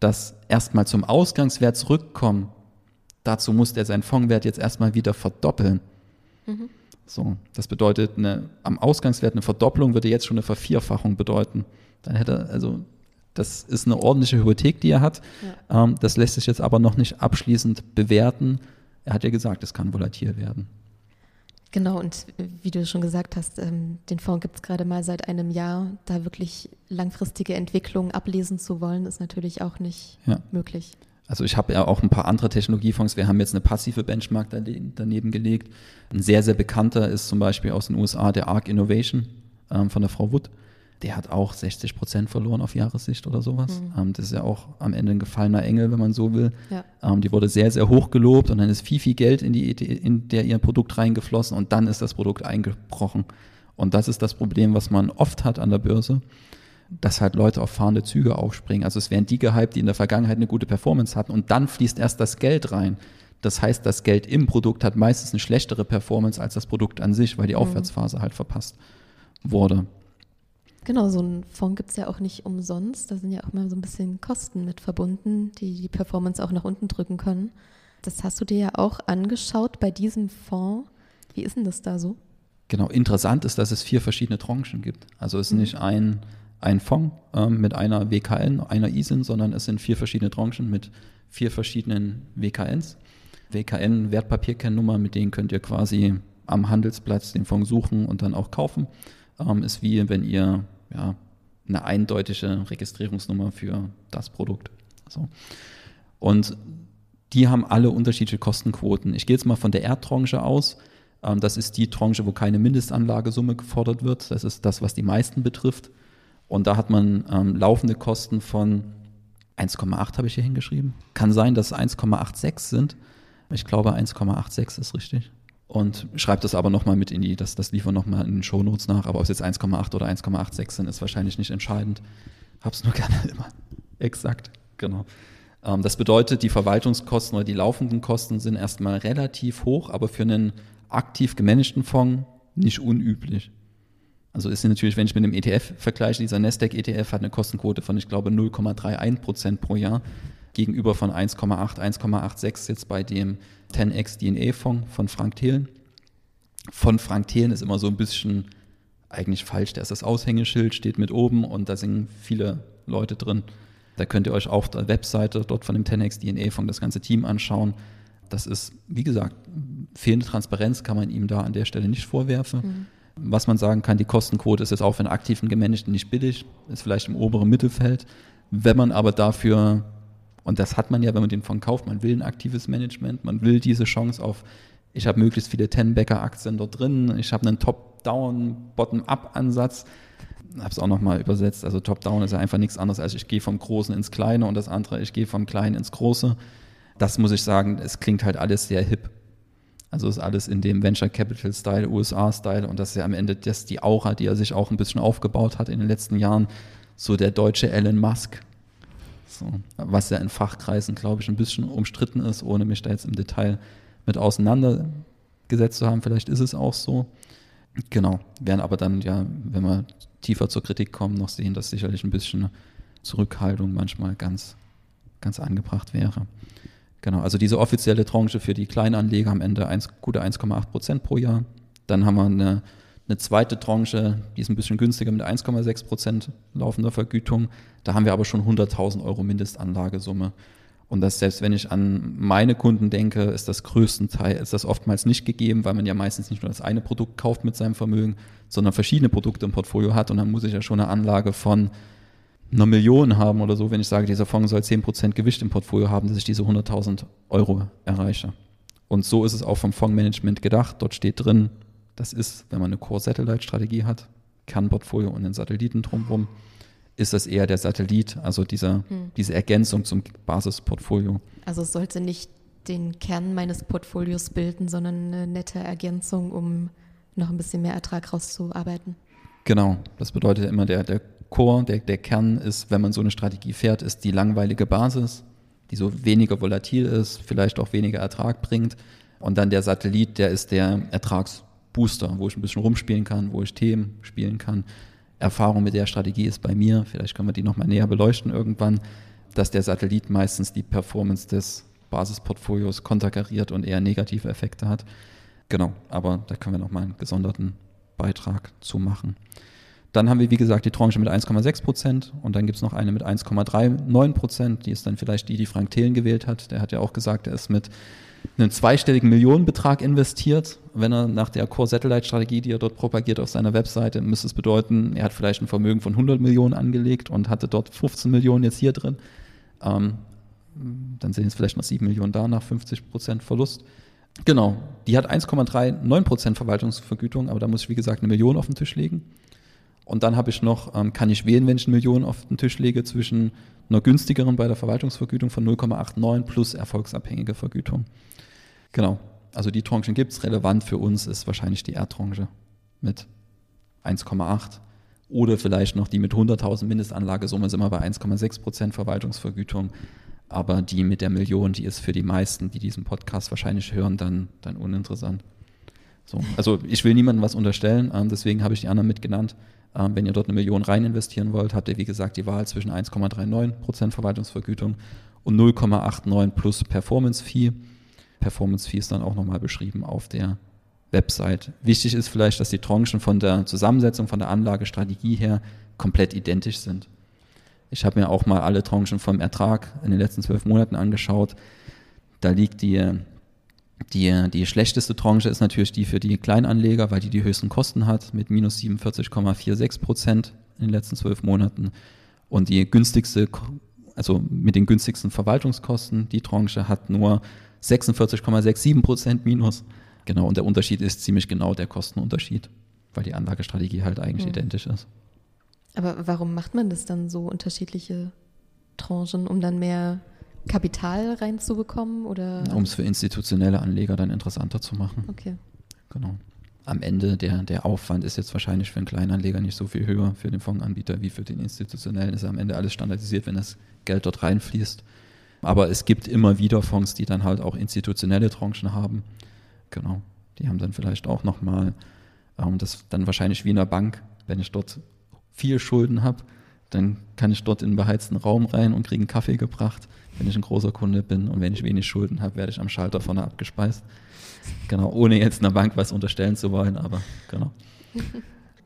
dass erstmal zum Ausgangswert zurückkommen. Dazu muss er seinen Fondswert jetzt erstmal wieder verdoppeln. Mhm. So, das bedeutet, eine, am Ausgangswert eine Verdopplung würde jetzt schon eine Vervierfachung bedeuten. Dann hätte also das ist eine ordentliche Hypothek, die er hat. Ja. Ähm, das lässt sich jetzt aber noch nicht abschließend bewerten. Er hat ja gesagt, es kann volatil werden. Genau, und wie du schon gesagt hast, ähm, den Fonds gibt es gerade mal seit einem Jahr. Da wirklich langfristige Entwicklungen ablesen zu wollen, ist natürlich auch nicht ja. möglich. Also ich habe ja auch ein paar andere Technologiefonds. Wir haben jetzt eine passive Benchmark daneben gelegt. Ein sehr, sehr bekannter ist zum Beispiel aus den USA der ARC Innovation ähm, von der Frau Wood. Der hat auch 60 Prozent verloren auf Jahressicht oder sowas. Mhm. Ähm, das ist ja auch am Ende ein gefallener Engel, wenn man so will. Ja. Ähm, die wurde sehr, sehr hoch gelobt und dann ist viel, viel Geld in, die, in der ihr Produkt reingeflossen und dann ist das Produkt eingebrochen. Und das ist das Problem, was man oft hat an der Börse dass halt Leute auf fahrende Züge aufspringen. Also es werden die gehypt, die in der Vergangenheit eine gute Performance hatten und dann fließt erst das Geld rein. Das heißt, das Geld im Produkt hat meistens eine schlechtere Performance als das Produkt an sich, weil die mhm. Aufwärtsphase halt verpasst wurde. Genau, so ein Fonds gibt es ja auch nicht umsonst. Da sind ja auch mal so ein bisschen Kosten mit verbunden, die die Performance auch nach unten drücken können. Das hast du dir ja auch angeschaut bei diesem Fonds. Wie ist denn das da so? Genau, interessant ist, dass es vier verschiedene Tranchen gibt. Also es ist mhm. nicht ein ein Fonds ähm, mit einer WKN, einer ISIN, sondern es sind vier verschiedene Tranchen mit vier verschiedenen WKNs. WKN, Wertpapierkennnummer, mit denen könnt ihr quasi am Handelsplatz den Fonds suchen und dann auch kaufen. Ähm, ist wie wenn ihr ja, eine eindeutige Registrierungsnummer für das Produkt. So. Und die haben alle unterschiedliche Kostenquoten. Ich gehe jetzt mal von der Erdtranche aus. Ähm, das ist die Tranche, wo keine Mindestanlagesumme gefordert wird. Das ist das, was die meisten betrifft. Und da hat man ähm, laufende Kosten von 1,8 habe ich hier hingeschrieben. Kann sein, dass es 1,86 sind. Ich glaube, 1,86 ist richtig. Und schreibt das aber nochmal mit in die, das, das liefern nochmal in den Shownotes nach. Aber ob es jetzt 1,8 oder 1,86 sind, ist wahrscheinlich nicht entscheidend. Hab's nur <laughs> gerne immer exakt. Genau. Ähm, das bedeutet, die Verwaltungskosten oder die laufenden Kosten sind erstmal relativ hoch, aber für einen aktiv gemanagten Fonds nicht unüblich. Also ist natürlich, wenn ich mit dem ETF vergleiche, dieser Nasdaq ETF hat eine Kostenquote von, ich glaube, 0,31 Prozent pro Jahr gegenüber von 1,8, 1,86 jetzt bei dem 10x DNA-Fonds von Frank Thelen. Von Frank Thelen ist immer so ein bisschen eigentlich falsch. Da ist das Aushängeschild, steht mit oben und da sind viele Leute drin. Da könnt ihr euch auf der Webseite dort von dem 10x DNA-Fonds das ganze Team anschauen. Das ist, wie gesagt, fehlende Transparenz kann man ihm da an der Stelle nicht vorwerfen. Mhm. Was man sagen kann, die Kostenquote ist jetzt auch für einen aktiven Gemanagten nicht billig, ist vielleicht im oberen Mittelfeld. Wenn man aber dafür, und das hat man ja, wenn man den Fonds kauft, man will ein aktives Management, man will diese Chance auf, ich habe möglichst viele Ten-Backer-Aktien dort drin, ich habe einen Top-Down, Bottom-Up-Ansatz, habe es auch nochmal übersetzt, also Top-Down ist ja einfach nichts anderes als ich gehe vom Großen ins Kleine und das andere, ich gehe vom Kleinen ins Große. Das muss ich sagen, es klingt halt alles sehr hip. Also ist alles in dem Venture Capital Style, USA Style und das ist ja am Ende das die Aura, die er sich auch ein bisschen aufgebaut hat in den letzten Jahren, so der deutsche Elon Musk. So, was ja in Fachkreisen, glaube ich, ein bisschen umstritten ist, ohne mich da jetzt im Detail mit auseinandergesetzt zu haben. Vielleicht ist es auch so. Genau, werden aber dann ja, wenn wir tiefer zur Kritik kommen, noch sehen, dass sicherlich ein bisschen Zurückhaltung manchmal ganz, ganz angebracht wäre. Genau, also diese offizielle Tranche für die Kleinanleger am Ende 1, gute 1,8 Prozent pro Jahr. Dann haben wir eine, eine zweite Tranche, die ist ein bisschen günstiger mit 1,6 Prozent laufender Vergütung. Da haben wir aber schon 100.000 Euro Mindestanlagesumme. Und das selbst wenn ich an meine Kunden denke, ist das größtenteils, ist das oftmals nicht gegeben, weil man ja meistens nicht nur das eine Produkt kauft mit seinem Vermögen, sondern verschiedene Produkte im Portfolio hat. Und dann muss ich ja schon eine Anlage von einer Million haben oder so, wenn ich sage, dieser Fonds soll 10% Gewicht im Portfolio haben, dass ich diese 100.000 Euro erreiche. Und so ist es auch vom Fondsmanagement gedacht. Dort steht drin, das ist, wenn man eine Core-Satellite-Strategie hat, Kernportfolio und einen Satelliten drumherum, ist das eher der Satellit, also dieser, hm. diese Ergänzung zum Basisportfolio. Also es sollte nicht den Kern meines Portfolios bilden, sondern eine nette Ergänzung, um noch ein bisschen mehr Ertrag rauszuarbeiten. Genau, das bedeutet immer, der, der Core, der, der Kern ist, wenn man so eine Strategie fährt, ist die langweilige Basis, die so weniger volatil ist, vielleicht auch weniger Ertrag bringt. Und dann der Satellit, der ist der Ertragsbooster, wo ich ein bisschen rumspielen kann, wo ich Themen spielen kann. Erfahrung mit der Strategie ist bei mir, vielleicht können wir die nochmal näher beleuchten irgendwann, dass der Satellit meistens die Performance des Basisportfolios konterkariert und eher negative Effekte hat. Genau, aber da können wir nochmal einen gesonderten Beitrag zu machen. Dann haben wir, wie gesagt, die Tranche mit 1,6 Prozent und dann gibt es noch eine mit 1,39 Prozent. Die ist dann vielleicht die, die Frank Thelen gewählt hat. Der hat ja auch gesagt, er ist mit einem zweistelligen Millionenbetrag investiert. Wenn er nach der Core-Satellite-Strategie, die er dort propagiert auf seiner Webseite, müsste es bedeuten, er hat vielleicht ein Vermögen von 100 Millionen angelegt und hatte dort 15 Millionen jetzt hier drin. Ähm, dann sind jetzt vielleicht noch 7 Millionen da nach 50 Prozent Verlust. Genau, die hat 1,39 Prozent Verwaltungsvergütung, aber da muss ich, wie gesagt, eine Million auf den Tisch legen. Und dann habe ich noch, ähm, kann ich wählen, wenn ich eine Million auf den Tisch lege, zwischen einer günstigeren bei der Verwaltungsvergütung von 0,89 plus erfolgsabhängige Vergütung. Genau. Also die Tranchen gibt es. Relevant für uns ist wahrscheinlich die R-Tranche mit 1,8 oder vielleicht noch die mit 100.000 Mindestanlagesumme sind wir bei 1,6 Prozent Verwaltungsvergütung. Aber die mit der Million, die ist für die meisten, die diesen Podcast wahrscheinlich hören, dann, dann uninteressant. So. Also ich will niemandem was unterstellen, ähm, deswegen habe ich die anderen mitgenannt. Ähm, wenn ihr dort eine Million rein investieren wollt, habt ihr wie gesagt die Wahl zwischen 1,39% Verwaltungsvergütung und 0,89% plus Performance Fee. Performance Fee ist dann auch nochmal beschrieben auf der Website. Wichtig ist vielleicht, dass die Tranchen von der Zusammensetzung, von der Anlagestrategie her komplett identisch sind. Ich habe mir auch mal alle Tranchen vom Ertrag in den letzten zwölf Monaten angeschaut. Da liegt die die, die schlechteste Tranche ist natürlich die für die Kleinanleger, weil die die höchsten Kosten hat, mit minus 47,46 Prozent in den letzten zwölf Monaten. Und die günstigste, also mit den günstigsten Verwaltungskosten, die Tranche hat nur 46,67 Prozent minus. Genau, und der Unterschied ist ziemlich genau der Kostenunterschied, weil die Anlagestrategie halt eigentlich mhm. identisch ist. Aber warum macht man das dann so unterschiedliche Tranchen, um dann mehr Kapital reinzubekommen? Um es für institutionelle Anleger dann interessanter zu machen. Okay. Genau. Am Ende der, der Aufwand ist jetzt wahrscheinlich für einen Kleinanleger nicht so viel höher für den Fondsanbieter wie für den institutionellen. Ist am Ende alles standardisiert, wenn das Geld dort reinfließt. Aber es gibt immer wieder Fonds, die dann halt auch institutionelle Tranchen haben. Genau. Die haben dann vielleicht auch nochmal, ähm, das dann wahrscheinlich wie in der Bank, wenn ich dort viel Schulden habe, dann kann ich dort in einen beheizten Raum rein und kriege einen Kaffee gebracht wenn ich ein großer Kunde bin und wenn ich wenig Schulden habe, werde ich am Schalter vorne abgespeist. Genau, ohne jetzt einer Bank was unterstellen zu wollen, aber genau. <laughs>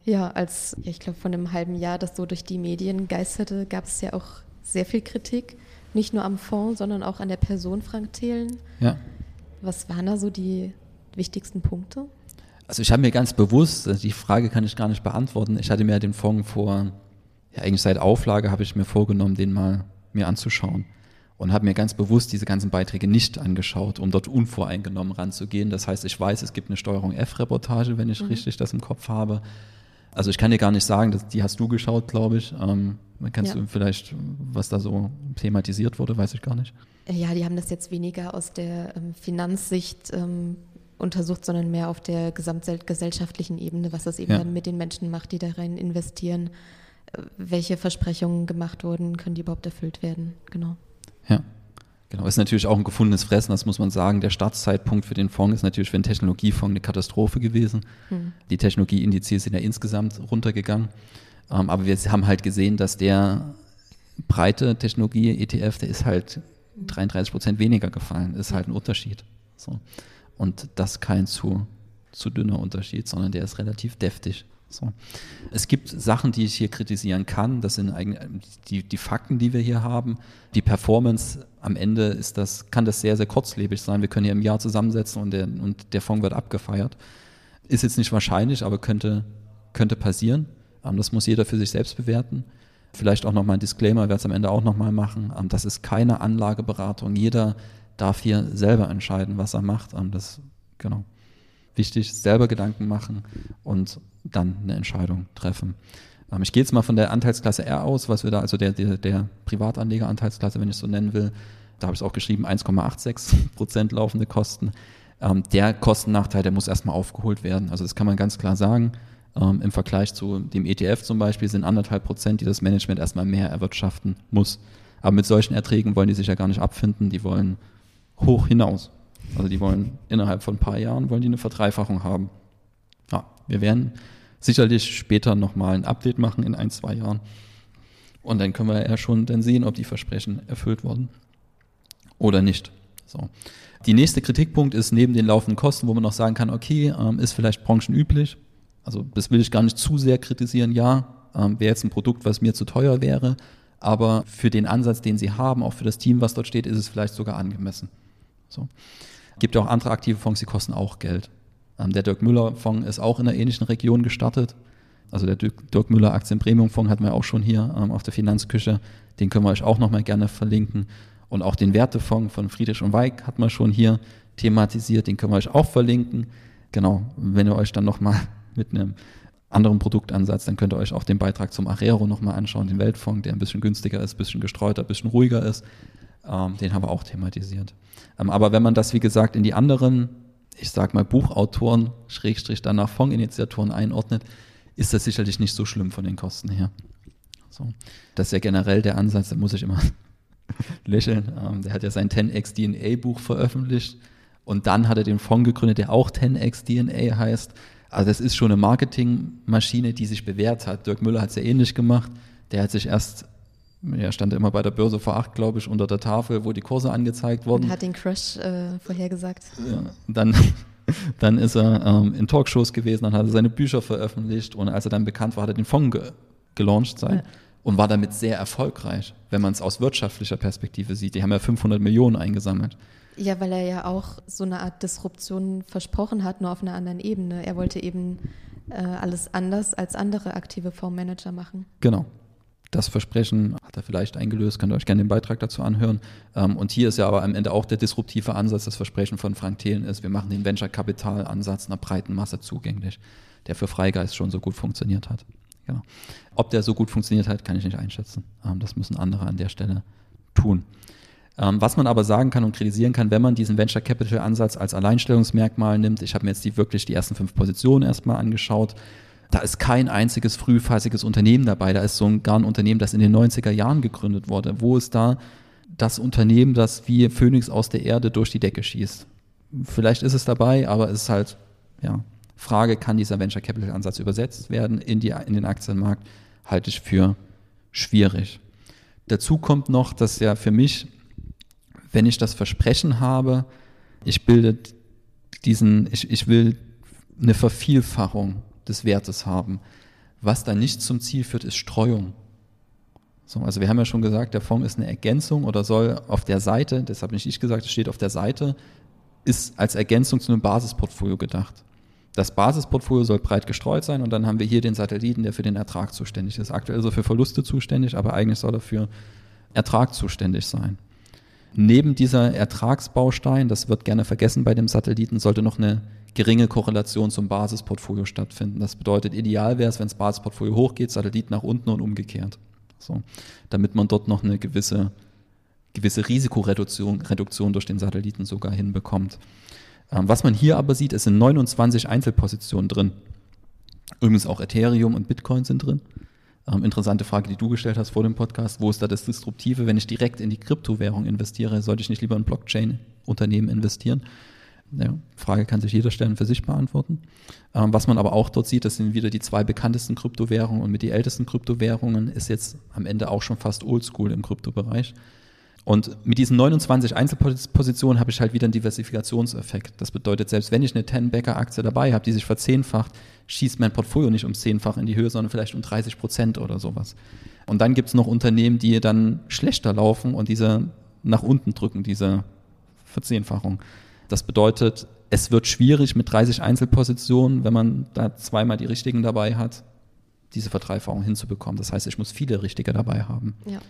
Ja, als ich glaube von einem halben Jahr das so durch die Medien geisterte, gab es ja auch sehr viel Kritik, nicht nur am Fonds, sondern auch an der Person Frank Thelen. Ja. Was waren da so die wichtigsten Punkte? Also ich habe mir ganz bewusst, also die Frage kann ich gar nicht beantworten, ich hatte mir den Fonds vor ja, eigentlich seit Auflage habe ich mir vorgenommen, den mal mir anzuschauen und habe mir ganz bewusst diese ganzen Beiträge nicht angeschaut, um dort unvoreingenommen ranzugehen. Das heißt, ich weiß, es gibt eine Steuerung F-Reportage, wenn ich mhm. richtig das im Kopf habe. Also ich kann dir gar nicht sagen, dass, die hast du geschaut, glaube ich. Ähm, kannst ja. du vielleicht, was da so thematisiert wurde, weiß ich gar nicht. Ja, die haben das jetzt weniger aus der ähm, Finanzsicht ähm, untersucht, sondern mehr auf der gesamtgesellschaftlichen Ebene, was das eben ja. dann mit den Menschen macht, die da rein investieren. Äh, welche Versprechungen gemacht wurden, können die überhaupt erfüllt werden? Genau. Ja. Genau, ist natürlich auch ein gefundenes Fressen, das muss man sagen. Der Startzeitpunkt für den Fonds ist natürlich für den Technologiefonds eine Katastrophe gewesen. Hm. Die Technologieindizes sind ja insgesamt runtergegangen. Ähm, aber wir haben halt gesehen, dass der breite Technologie-ETF, der ist halt 33 Prozent weniger gefallen. Ist halt ein Unterschied. So. Und das kein zu, zu dünner Unterschied, sondern der ist relativ deftig. So. Es gibt Sachen, die ich hier kritisieren kann. Das sind eigentlich die, die Fakten, die wir hier haben. Die Performance am Ende ist das, kann das sehr, sehr kurzlebig sein. Wir können hier im Jahr zusammensetzen und der, und der Fonds wird abgefeiert. Ist jetzt nicht wahrscheinlich, aber könnte, könnte passieren. Das muss jeder für sich selbst bewerten. Vielleicht auch nochmal ein Disclaimer, werde es am Ende auch nochmal machen. Ähm, das ist keine Anlageberatung. Jeder darf hier selber entscheiden, was er macht. Ähm, das, genau wichtig, selber Gedanken machen und dann eine Entscheidung treffen. Ähm, ich gehe jetzt mal von der Anteilsklasse R aus, was wir da, also der, der, der Privatanleger-Anteilsklasse, wenn ich es so nennen will, da habe ich es auch geschrieben, 1,86 <laughs> Prozent laufende Kosten. Ähm, der Kostennachteil, der muss erstmal aufgeholt werden. Also das kann man ganz klar sagen. Ähm, Im Vergleich zu dem ETF zum Beispiel sind anderthalb Prozent, die das Management erstmal mehr erwirtschaften muss. Aber mit solchen Erträgen wollen die sich ja gar nicht abfinden, die wollen hoch hinaus. Also die wollen innerhalb von ein paar Jahren wollen die eine Verdreifachung haben. Wir werden sicherlich später nochmal ein Update machen in ein, zwei Jahren. Und dann können wir ja schon dann sehen, ob die Versprechen erfüllt wurden oder nicht. So. Die nächste Kritikpunkt ist neben den laufenden Kosten, wo man noch sagen kann, okay, ähm, ist vielleicht branchenüblich. Also das will ich gar nicht zu sehr kritisieren. Ja, ähm, wäre jetzt ein Produkt, was mir zu teuer wäre, aber für den Ansatz, den sie haben, auch für das Team, was dort steht, ist es vielleicht sogar angemessen. So. Gibt ja auch andere aktive Fonds, die kosten auch Geld. Ähm, der Dirk Müller Fonds ist auch in einer ähnlichen Region gestartet. Also der Dirk Müller Aktien Premium Fonds hatten wir auch schon hier ähm, auf der Finanzküche. Den können wir euch auch nochmal gerne verlinken. Und auch den Wertefonds von Friedrich und Weig hat man schon hier thematisiert. Den können wir euch auch verlinken. Genau, wenn ihr euch dann nochmal <laughs> mit einem anderen Produktansatz, dann könnt ihr euch auch den Beitrag zum Arero nochmal anschauen, den Weltfonds, der ein bisschen günstiger ist, ein bisschen gestreuter, ein bisschen ruhiger ist. Ähm, den haben wir auch thematisiert. Ähm, aber wenn man das, wie gesagt, in die anderen, ich sag mal, Buchautoren, Schrägstrich danach Fondsinitiatoren einordnet, ist das sicherlich nicht so schlimm von den Kosten her. So. Das ist ja generell der Ansatz, da muss ich immer <laughs> lächeln. Ähm, der hat ja sein 10x DNA Buch veröffentlicht und dann hat er den Fonds gegründet, der auch 10x DNA heißt. Also das ist schon eine Marketingmaschine, die sich bewährt hat. Dirk Müller hat es ja ähnlich gemacht. Der hat sich erst er stand immer bei der Börse vor acht, glaube ich, unter der Tafel, wo die Kurse angezeigt wurden. Und hat den Crash äh, vorhergesagt. Ja, dann, <laughs> dann ist er ähm, in Talkshows gewesen, dann hat er seine Bücher veröffentlicht und als er dann bekannt war, hat er den Fonds ge gelauncht sein. Ja. Und war damit sehr erfolgreich, wenn man es aus wirtschaftlicher Perspektive sieht. Die haben ja 500 Millionen eingesammelt. Ja, weil er ja auch so eine Art Disruption versprochen hat, nur auf einer anderen Ebene. Er wollte eben äh, alles anders als andere aktive Fondsmanager machen. Genau das Versprechen hat er vielleicht eingelöst, könnt ihr euch gerne den Beitrag dazu anhören. Ähm, und hier ist ja aber am Ende auch der disruptive Ansatz, das Versprechen von Frank Thelen ist, wir machen den Venture-Kapital-Ansatz einer breiten Masse zugänglich, der für Freigeist schon so gut funktioniert hat. Genau. Ob der so gut funktioniert hat, kann ich nicht einschätzen. Ähm, das müssen andere an der Stelle tun. Ähm, was man aber sagen kann und kritisieren kann, wenn man diesen Venture Capital Ansatz als Alleinstellungsmerkmal nimmt, ich habe mir jetzt die wirklich die ersten fünf Positionen erstmal angeschaut, da ist kein einziges frühphasiges Unternehmen dabei. Da ist so ein, gar ein Unternehmen, das in den 90er Jahren gegründet wurde. Wo ist da das Unternehmen, das wie Phönix aus der Erde durch die Decke schießt? Vielleicht ist es dabei, aber es ist halt, ja, Frage, kann dieser Venture Capital Ansatz übersetzt werden in, die, in den Aktienmarkt, halte ich für schwierig. Dazu kommt noch, dass ja für mich, wenn ich das Versprechen habe, ich bilde diesen, ich, ich will eine Vervielfachung des Wertes haben. Was da nicht zum Ziel führt, ist Streuung. So, also wir haben ja schon gesagt, der Fonds ist eine Ergänzung oder soll auf der Seite, deshalb nicht ich gesagt, es steht auf der Seite, ist als Ergänzung zu einem Basisportfolio gedacht. Das Basisportfolio soll breit gestreut sein und dann haben wir hier den Satelliten, der für den Ertrag zuständig ist. Aktuell ist er für Verluste zuständig, aber eigentlich soll er für Ertrag zuständig sein. Neben dieser Ertragsbaustein, das wird gerne vergessen bei dem Satelliten, sollte noch eine geringe Korrelation zum Basisportfolio stattfinden. Das bedeutet, ideal wäre es, wenn das Basisportfolio hochgeht, Satellit nach unten und umgekehrt. So, damit man dort noch eine gewisse, gewisse Risikoreduktion Reduktion durch den Satelliten sogar hinbekommt. Ähm, was man hier aber sieht, es sind 29 Einzelpositionen drin. Übrigens auch Ethereum und Bitcoin sind drin. Ähm, interessante Frage, die du gestellt hast vor dem Podcast. Wo ist da das Disruptive? Wenn ich direkt in die Kryptowährung investiere, sollte ich nicht lieber in Blockchain-Unternehmen investieren? Ja, Frage kann sich jeder stellen für sich beantworten. Ähm, was man aber auch dort sieht, das sind wieder die zwei bekanntesten Kryptowährungen und mit die ältesten Kryptowährungen ist jetzt am Ende auch schon fast oldschool im Kryptobereich. Und mit diesen 29 Einzelpositionen habe ich halt wieder einen Diversifikationseffekt. Das bedeutet, selbst wenn ich eine 10-Backer-Aktie dabei habe, die sich verzehnfacht, schießt mein Portfolio nicht um zehnfach in die Höhe, sondern vielleicht um 30 Prozent oder sowas. Und dann gibt es noch Unternehmen, die dann schlechter laufen und diese nach unten drücken, diese Verzehnfachung. Das bedeutet, es wird schwierig mit 30 Einzelpositionen, wenn man da zweimal die richtigen dabei hat, diese Verdreifachung hinzubekommen. Das heißt, ich muss viele richtige dabei haben. Ja.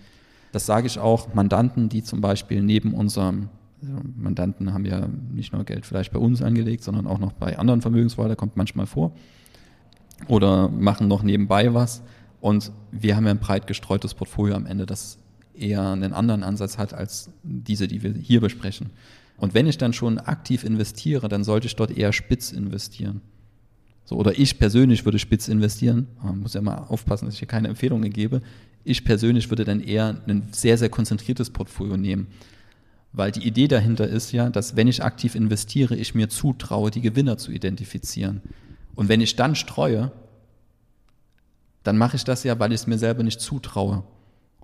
Das sage ich auch Mandanten, die zum Beispiel neben unserem also Mandanten haben ja nicht nur Geld vielleicht bei uns angelegt, sondern auch noch bei anderen Vermögensverwaltern, kommt manchmal vor. Oder machen noch nebenbei was. Und wir haben ja ein breit gestreutes Portfolio am Ende, das eher einen anderen Ansatz hat als diese, die wir hier besprechen. Und wenn ich dann schon aktiv investiere, dann sollte ich dort eher spitz investieren. So, oder ich persönlich würde spitz investieren. Man muss ja mal aufpassen, dass ich hier keine Empfehlungen gebe. Ich persönlich würde dann eher ein sehr, sehr konzentriertes Portfolio nehmen. Weil die Idee dahinter ist ja, dass wenn ich aktiv investiere, ich mir zutraue, die Gewinner zu identifizieren. Und wenn ich dann streue, dann mache ich das ja, weil ich es mir selber nicht zutraue.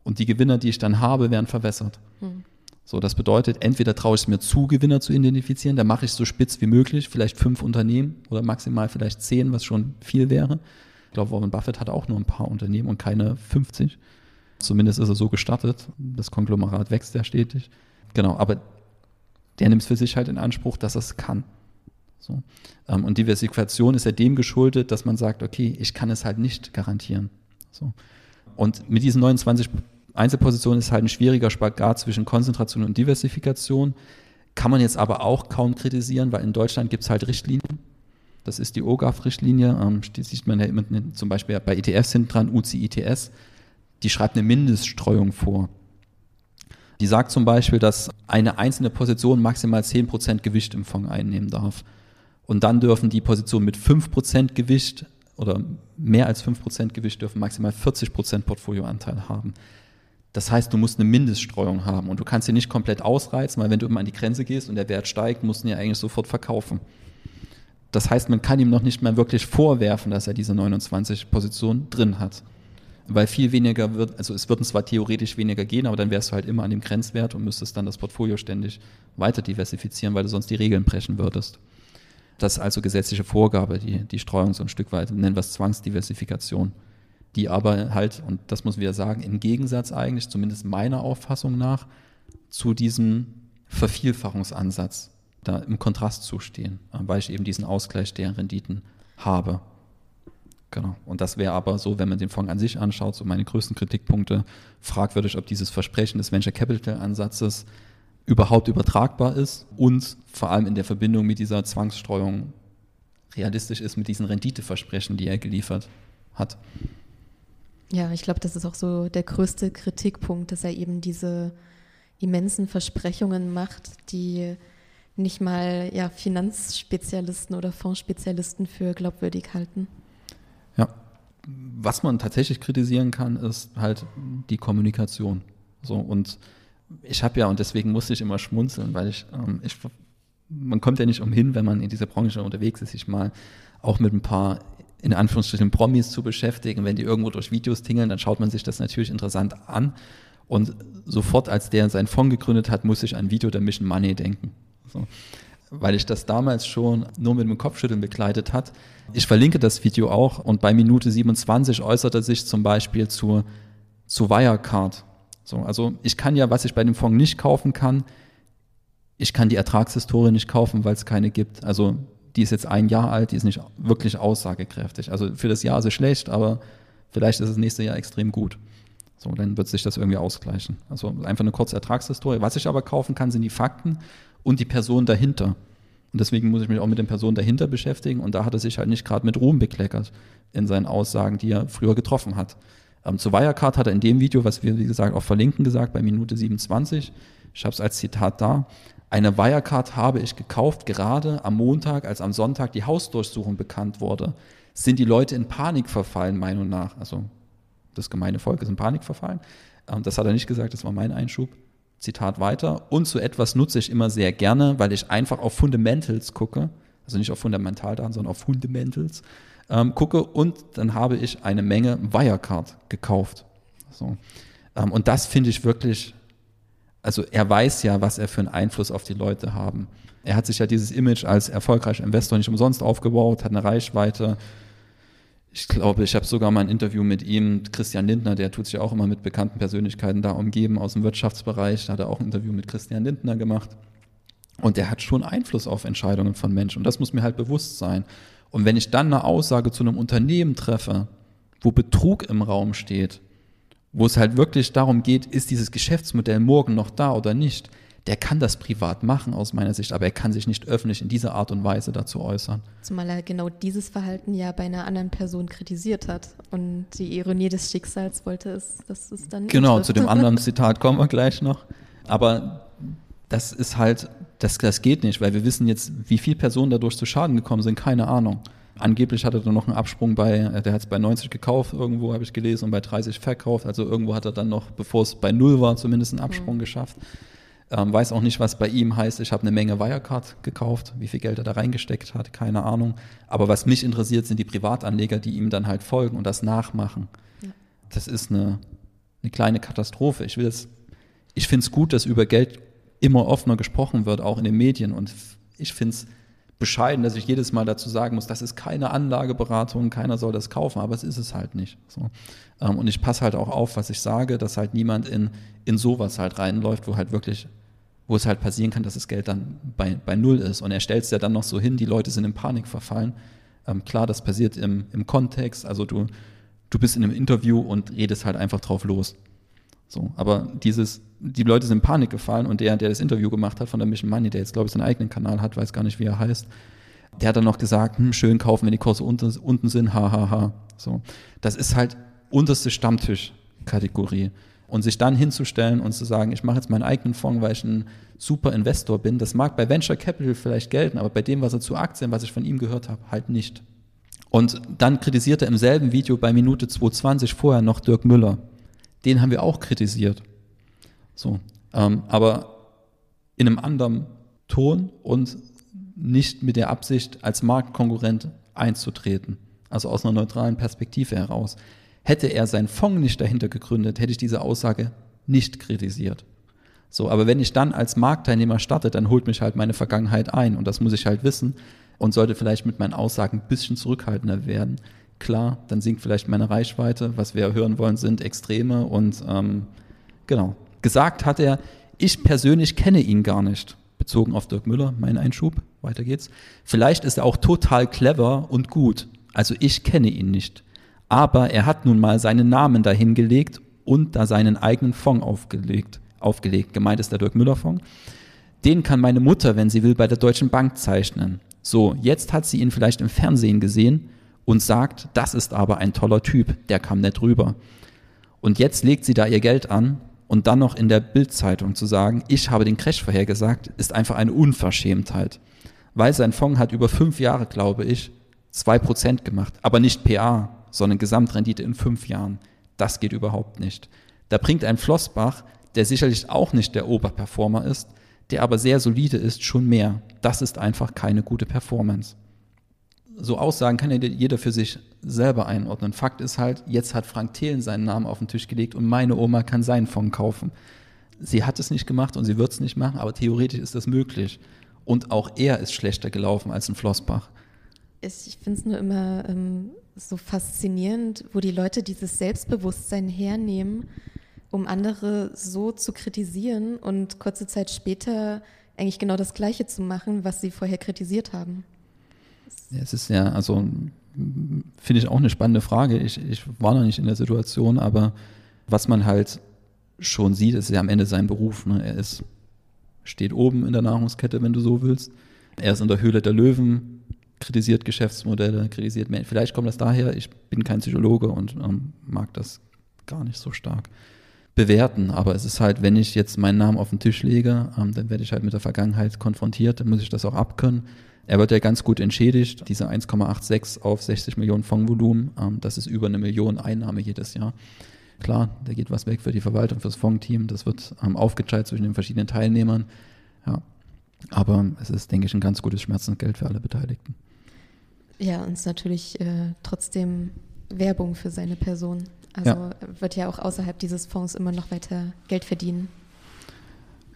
Und die Gewinner, die ich dann habe, werden verwässert. Hm. So, das bedeutet, entweder traue ich es mir zu, Gewinner zu identifizieren, dann mache ich es so spitz wie möglich, vielleicht fünf Unternehmen oder maximal vielleicht zehn, was schon viel wäre. Ich glaube, Warren Buffett hat auch nur ein paar Unternehmen und keine 50. Zumindest ist er so gestartet. Das Konglomerat wächst ja stetig. Genau, aber der nimmt es für sich halt in Anspruch, dass er es kann. So. Ähm, und Diversifikation ist ja dem geschuldet, dass man sagt, okay, ich kann es halt nicht garantieren. So. Und mit diesen 29 Einzelposition ist halt ein schwieriger Spagat zwischen Konzentration und Diversifikation. Kann man jetzt aber auch kaum kritisieren, weil in Deutschland gibt es halt Richtlinien. Das ist die OGAF-Richtlinie. Ähm, die sieht man ja immer zum Beispiel bei ETFs hinten dran, UCITS. Die schreibt eine Mindeststreuung vor. Die sagt zum Beispiel, dass eine einzelne Position maximal 10% Gewicht im Fonds einnehmen darf. Und dann dürfen die Positionen mit 5% Gewicht oder mehr als 5% Gewicht dürfen maximal 40% Portfolioanteil haben. Das heißt, du musst eine Mindeststreuung haben und du kannst sie nicht komplett ausreizen, weil wenn du immer an die Grenze gehst und der Wert steigt, musst du ihn ja eigentlich sofort verkaufen. Das heißt, man kann ihm noch nicht mehr wirklich vorwerfen, dass er diese 29 Positionen drin hat. Weil viel weniger wird, also es würden zwar theoretisch weniger gehen, aber dann wärst du halt immer an dem Grenzwert und müsstest dann das Portfolio ständig weiter diversifizieren, weil du sonst die Regeln brechen würdest. Das ist also gesetzliche Vorgabe, die, die Streuung so ein Stück weit, nennen wir es Zwangsdiversifikation die aber halt, und das muss wir sagen, im Gegensatz eigentlich, zumindest meiner Auffassung nach, zu diesem Vervielfachungsansatz da im Kontrast zustehen, weil ich eben diesen Ausgleich der Renditen habe. Genau. Und das wäre aber so, wenn man den Fonds an sich anschaut, so meine größten Kritikpunkte, fragwürdig, ob dieses Versprechen des Venture Capital Ansatzes überhaupt übertragbar ist und vor allem in der Verbindung mit dieser Zwangsstreuung realistisch ist mit diesen Renditeversprechen, die er geliefert hat. Ja, ich glaube, das ist auch so der größte Kritikpunkt, dass er eben diese immensen Versprechungen macht, die nicht mal ja, Finanzspezialisten oder Fondsspezialisten für glaubwürdig halten. Ja, was man tatsächlich kritisieren kann, ist halt die Kommunikation. So und ich habe ja und deswegen musste ich immer schmunzeln, weil ich, ähm, ich man kommt ja nicht umhin, wenn man in dieser Branche unterwegs ist, sich mal auch mit ein paar in Anführungsstrichen Promis zu beschäftigen. Wenn die irgendwo durch Videos tingeln, dann schaut man sich das natürlich interessant an. Und sofort, als der sein Fonds gegründet hat, muss ich an Video der Mission Money denken. So. Weil ich das damals schon nur mit dem Kopfschütteln begleitet hat. Ich verlinke das Video auch und bei Minute 27 äußert er sich zum Beispiel zu, zu Wirecard. So, also ich kann ja, was ich bei dem Fonds nicht kaufen kann, ich kann die Ertragshistorie nicht kaufen, weil es keine gibt. Also die ist jetzt ein Jahr alt, die ist nicht wirklich aussagekräftig. Also für das Jahr ist es schlecht, aber vielleicht ist das nächste Jahr extrem gut. So, dann wird sich das irgendwie ausgleichen. Also einfach eine kurze Ertragshistorie. Was ich aber kaufen kann, sind die Fakten und die Person dahinter. Und deswegen muss ich mich auch mit den Personen dahinter beschäftigen. Und da hat er sich halt nicht gerade mit Ruhm bekleckert in seinen Aussagen, die er früher getroffen hat. Ähm, zu Wirecard hat er in dem Video, was wir, wie gesagt, auch verlinken, gesagt, bei Minute 27, ich habe es als Zitat da, eine Wirecard habe ich gekauft, gerade am Montag, als am Sonntag die Hausdurchsuchung bekannt wurde. Sind die Leute in Panik verfallen, Meinung nach? Also das gemeine Volk ist in Panik verfallen. Ähm, das hat er nicht gesagt, das war mein Einschub. Zitat weiter. Und so etwas nutze ich immer sehr gerne, weil ich einfach auf Fundamentals gucke. Also nicht auf Fundamentaldaten, sondern auf Fundamentals ähm, gucke. Und dann habe ich eine Menge Wirecard gekauft. So. Ähm, und das finde ich wirklich, also er weiß ja, was er für einen Einfluss auf die Leute haben. Er hat sich ja dieses Image als erfolgreicher Investor nicht umsonst aufgebaut, hat eine Reichweite, ich glaube, ich habe sogar mal ein Interview mit ihm, Christian Lindner, der tut sich auch immer mit bekannten Persönlichkeiten da umgeben aus dem Wirtschaftsbereich. Da hat er auch ein Interview mit Christian Lindner gemacht. Und der hat schon Einfluss auf Entscheidungen von Menschen. Und das muss mir halt bewusst sein. Und wenn ich dann eine Aussage zu einem Unternehmen treffe, wo Betrug im Raum steht, wo es halt wirklich darum geht, ist dieses Geschäftsmodell morgen noch da oder nicht, der kann das privat machen aus meiner Sicht, aber er kann sich nicht öffentlich in dieser Art und Weise dazu äußern. Zumal er genau dieses Verhalten ja bei einer anderen Person kritisiert hat. Und die Ironie des Schicksals wollte es, dass es dann. Genau, zu dem anderen Zitat kommen wir gleich noch. Aber das ist halt, das, das geht nicht, weil wir wissen jetzt, wie viele Personen dadurch zu Schaden gekommen sind, keine Ahnung. Angeblich hat er dann noch einen Absprung bei, äh, der hat es bei 90 gekauft, irgendwo habe ich gelesen, und bei 30 verkauft. Also irgendwo hat er dann noch, bevor es bei null war, zumindest einen Absprung mhm. geschafft. Ähm, weiß auch nicht, was bei ihm heißt. Ich habe eine Menge Wirecard gekauft. Wie viel Geld er da reingesteckt hat, keine Ahnung. Aber was mich interessiert, sind die Privatanleger, die ihm dann halt folgen und das nachmachen. Ja. Das ist eine, eine kleine Katastrophe. Ich ich finde es gut, dass über Geld immer offener gesprochen wird, auch in den Medien. Und ich finde es bescheiden, dass ich jedes Mal dazu sagen muss, das ist keine Anlageberatung, keiner soll das kaufen, aber es ist es halt nicht. So. Ähm, und ich passe halt auch auf, was ich sage, dass halt niemand in, in sowas halt reinläuft, wo halt wirklich, wo es halt passieren kann, dass das Geld dann bei, bei Null ist. Und er stellt es ja dann noch so hin, die Leute sind in Panik verfallen. Ähm, klar, das passiert im, im Kontext, also du, du bist in einem Interview und redest halt einfach drauf los. So, aber dieses, die Leute sind in Panik gefallen und der, der das Interview gemacht hat von der Mission Money, der jetzt, glaube ich, seinen eigenen Kanal hat, weiß gar nicht, wie er heißt, der hat dann noch gesagt, hm, schön kaufen, wenn die Kurse unten, unten sind, hahaha. Ha, ha. So. Das ist halt unterste Stammtischkategorie. Und sich dann hinzustellen und zu sagen, ich mache jetzt meinen eigenen Fonds, weil ich ein super Investor bin, das mag bei Venture Capital vielleicht gelten, aber bei dem, was er zu Aktien, was ich von ihm gehört habe, halt nicht. Und dann kritisiert er im selben Video bei Minute 220 vorher noch Dirk Müller. Den haben wir auch kritisiert. So, ähm, aber in einem anderen Ton und nicht mit der Absicht, als Marktkonkurrent einzutreten. Also aus einer neutralen Perspektive heraus. Hätte er seinen Fonds nicht dahinter gegründet, hätte ich diese Aussage nicht kritisiert. So, aber wenn ich dann als Marktteilnehmer starte, dann holt mich halt meine Vergangenheit ein und das muss ich halt wissen und sollte vielleicht mit meinen Aussagen ein bisschen zurückhaltender werden. Klar, dann sinkt vielleicht meine Reichweite. Was wir hören wollen, sind Extreme und ähm, genau, gesagt hat er, ich persönlich kenne ihn gar nicht. Bezogen auf Dirk Müller, mein Einschub. Weiter geht's. Vielleicht ist er auch total clever und gut. Also ich kenne ihn nicht. Aber er hat nun mal seinen Namen dahingelegt und da seinen eigenen Fonds aufgelegt. aufgelegt. Gemeint ist der Dirk Müller Fonds. Den kann meine Mutter, wenn sie will, bei der Deutschen Bank zeichnen. So, jetzt hat sie ihn vielleicht im Fernsehen gesehen und sagt, das ist aber ein toller Typ, der kam nicht rüber. Und jetzt legt sie da ihr Geld an und dann noch in der Bildzeitung zu sagen, ich habe den Crash vorhergesagt, ist einfach eine Unverschämtheit. Weil sein Fonds hat über fünf Jahre, glaube ich, zwei Prozent gemacht. Aber nicht PA, sondern Gesamtrendite in fünf Jahren. Das geht überhaupt nicht. Da bringt ein Flossbach, der sicherlich auch nicht der Oberperformer ist, der aber sehr solide ist, schon mehr. Das ist einfach keine gute Performance so Aussagen kann ja jeder für sich selber einordnen. Fakt ist halt, jetzt hat Frank Thelen seinen Namen auf den Tisch gelegt und meine Oma kann seinen Fonds kaufen. Sie hat es nicht gemacht und sie wird es nicht machen, aber theoretisch ist das möglich. Und auch er ist schlechter gelaufen als ein Flossbach. Ich finde es nur immer ähm, so faszinierend, wo die Leute dieses Selbstbewusstsein hernehmen, um andere so zu kritisieren und kurze Zeit später eigentlich genau das Gleiche zu machen, was sie vorher kritisiert haben. Ja, es ist ja, also finde ich auch eine spannende Frage. Ich, ich war noch nicht in der Situation, aber was man halt schon sieht, ist ja am Ende sein Beruf. Ne? Er ist, steht oben in der Nahrungskette, wenn du so willst. Er ist in der Höhle der Löwen, kritisiert Geschäftsmodelle, kritisiert Menschen. Vielleicht kommt das daher, ich bin kein Psychologe und ähm, mag das gar nicht so stark bewerten. Aber es ist halt, wenn ich jetzt meinen Namen auf den Tisch lege, ähm, dann werde ich halt mit der Vergangenheit konfrontiert, dann muss ich das auch abkönnen. Er wird ja ganz gut entschädigt, diese 1,86 auf 60 Millionen Fondsvolumen, ähm, das ist über eine Million Einnahme jedes Jahr. Klar, da geht was weg für die Verwaltung, fürs Fondsteam, das wird ähm, aufgeteilt zwischen den verschiedenen Teilnehmern. Ja. Aber es ist, denke ich, ein ganz gutes Schmerzensgeld für alle Beteiligten. Ja, und es ist natürlich äh, trotzdem Werbung für seine Person. Also ja. wird ja auch außerhalb dieses Fonds immer noch weiter Geld verdienen.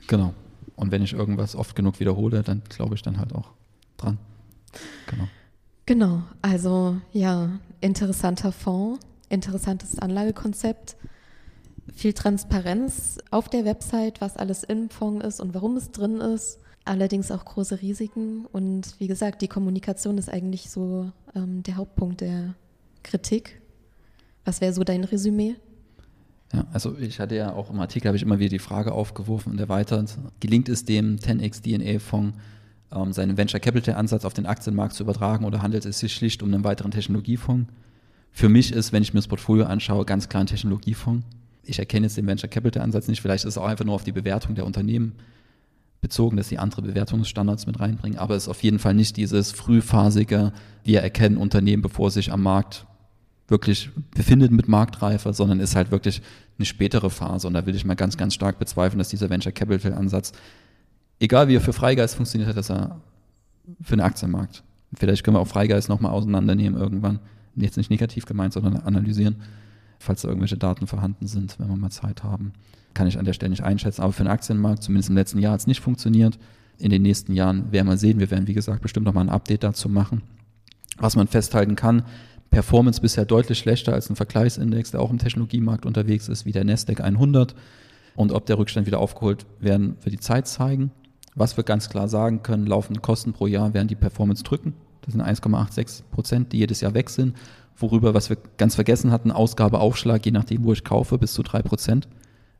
Genau. Und wenn ich irgendwas oft genug wiederhole, dann glaube ich dann halt auch dran. Genau. Genau, also ja, interessanter Fonds, interessantes Anlagekonzept, viel Transparenz auf der Website, was alles im Fonds ist und warum es drin ist. Allerdings auch große Risiken und wie gesagt, die Kommunikation ist eigentlich so ähm, der Hauptpunkt der Kritik. Was wäre so dein Resümee? Ja, also ich hatte ja auch im Artikel, habe ich immer wieder die Frage aufgeworfen und erweitert, gelingt es dem 10x DNA-Fonds, ähm, seinen Venture Capital Ansatz auf den Aktienmarkt zu übertragen oder handelt es sich schlicht um einen weiteren Technologiefonds? Für mich ist, wenn ich mir das Portfolio anschaue, ganz klar ein Technologiefonds. Ich erkenne jetzt den Venture Capital Ansatz nicht. Vielleicht ist es auch einfach nur auf die Bewertung der Unternehmen bezogen, dass sie andere Bewertungsstandards mit reinbringen. Aber es ist auf jeden Fall nicht dieses frühphasige, wir erkennen Unternehmen, bevor es sich am Markt wirklich befindet mit Marktreife, sondern ist halt wirklich eine spätere Phase. Und da will ich mal ganz, ganz stark bezweifeln, dass dieser Venture Capital Ansatz egal wie er für Freigeist funktioniert hat, dass er für den Aktienmarkt. Vielleicht können wir auch Freigeist nochmal auseinandernehmen irgendwann. Jetzt nicht negativ gemeint, sondern analysieren, falls da irgendwelche Daten vorhanden sind, wenn wir mal Zeit haben. Kann ich an der Stelle nicht einschätzen. Aber für den Aktienmarkt, zumindest im letzten Jahr, hat es nicht funktioniert. In den nächsten Jahren werden wir sehen. Wir werden, wie gesagt, bestimmt nochmal ein Update dazu machen. Was man festhalten kann, Performance bisher deutlich schlechter als ein Vergleichsindex, der auch im Technologiemarkt unterwegs ist, wie der Nasdaq 100. Und ob der Rückstand wieder aufgeholt werden, wird die Zeit zeigen. Was wir ganz klar sagen können, laufende Kosten pro Jahr werden die Performance drücken. Das sind 1,86 Prozent, die jedes Jahr weg sind. Worüber, was wir ganz vergessen hatten, Ausgabeaufschlag, je nachdem, wo ich kaufe, bis zu drei Prozent.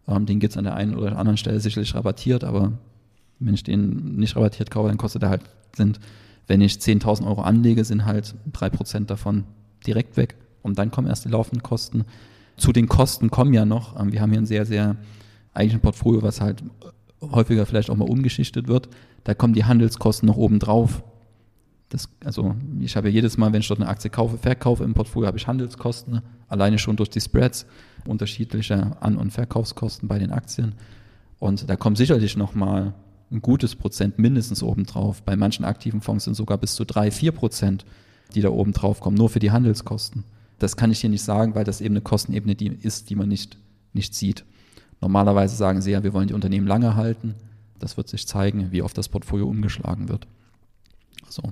Ähm, den gibt es an der einen oder anderen Stelle sicherlich rabattiert, aber wenn ich den nicht rabattiert kaufe, dann kostet er halt, sind, wenn ich 10.000 Euro anlege, sind halt drei Prozent davon direkt weg. Und dann kommen erst die laufenden Kosten. Zu den Kosten kommen ja noch, ähm, wir haben hier ein sehr, sehr, eigentlich ein Portfolio, was halt häufiger vielleicht auch mal umgeschichtet wird, da kommen die Handelskosten noch oben drauf. Das, also ich habe ja jedes Mal, wenn ich dort eine Aktie kaufe, verkaufe im Portfolio, habe ich Handelskosten, alleine schon durch die Spreads, unterschiedliche An- und Verkaufskosten bei den Aktien. Und da kommt sicherlich nochmal ein gutes Prozent mindestens oben drauf. Bei manchen aktiven Fonds sind sogar bis zu drei, vier Prozent, die da oben drauf kommen, nur für die Handelskosten. Das kann ich hier nicht sagen, weil das eben eine Kostenebene die ist, die man nicht, nicht sieht. Normalerweise sagen sie ja, wir wollen die Unternehmen lange halten. Das wird sich zeigen, wie oft das Portfolio umgeschlagen wird. So.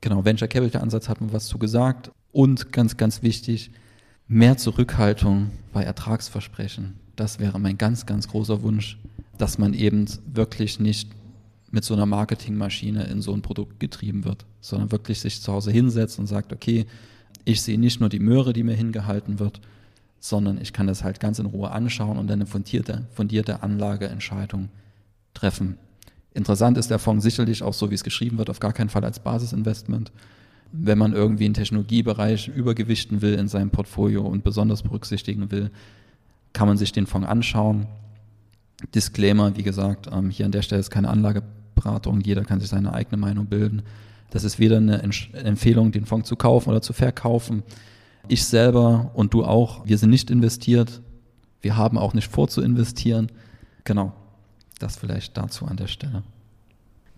Genau, Venture Capital Ansatz hatten wir was zu gesagt. Und ganz, ganz wichtig, mehr Zurückhaltung bei Ertragsversprechen. Das wäre mein ganz, ganz großer Wunsch, dass man eben wirklich nicht mit so einer Marketingmaschine in so ein Produkt getrieben wird, sondern wirklich sich zu Hause hinsetzt und sagt, okay, ich sehe nicht nur die Möhre, die mir hingehalten wird, sondern ich kann das halt ganz in Ruhe anschauen und eine fundierte, fundierte Anlageentscheidung treffen. Interessant ist der Fonds sicherlich auch so, wie es geschrieben wird, auf gar keinen Fall als Basisinvestment. Wenn man irgendwie einen Technologiebereich übergewichten will in seinem Portfolio und besonders berücksichtigen will, kann man sich den Fonds anschauen. Disclaimer, wie gesagt, ähm, hier an der Stelle ist keine Anlageberatung, jeder kann sich seine eigene Meinung bilden. Das ist weder eine Empfehlung, den Fonds zu kaufen oder zu verkaufen. Ich selber und du auch, wir sind nicht investiert. Wir haben auch nicht vor zu investieren. Genau, das vielleicht dazu an der Stelle.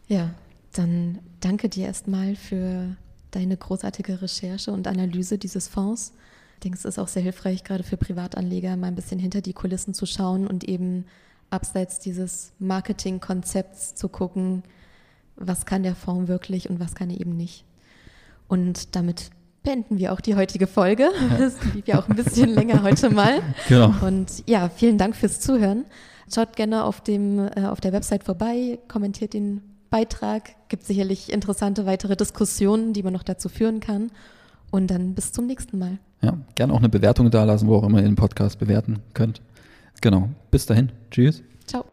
Ja, dann danke dir erstmal für deine großartige Recherche und Analyse dieses Fonds. Ich denke, es ist auch sehr hilfreich, gerade für Privatanleger, mal ein bisschen hinter die Kulissen zu schauen und eben abseits dieses Marketingkonzepts zu gucken, was kann der Fonds wirklich und was kann er eben nicht. Und damit beenden wir auch die heutige Folge. <laughs> Das blieb ja auch ein bisschen länger heute mal. <laughs> Genau. Und ja, vielen Dank fürs Zuhören. Schaut gerne auf, dem, äh, auf der Website vorbei, kommentiert den Beitrag. Gibt sicherlich interessante weitere Diskussionen, die man noch dazu führen kann. Und dann bis zum nächsten Mal. Ja, gerne auch eine Bewertung da lassen, wo auch immer ihr den Podcast bewerten könnt. Genau. Bis dahin. Tschüss. Ciao.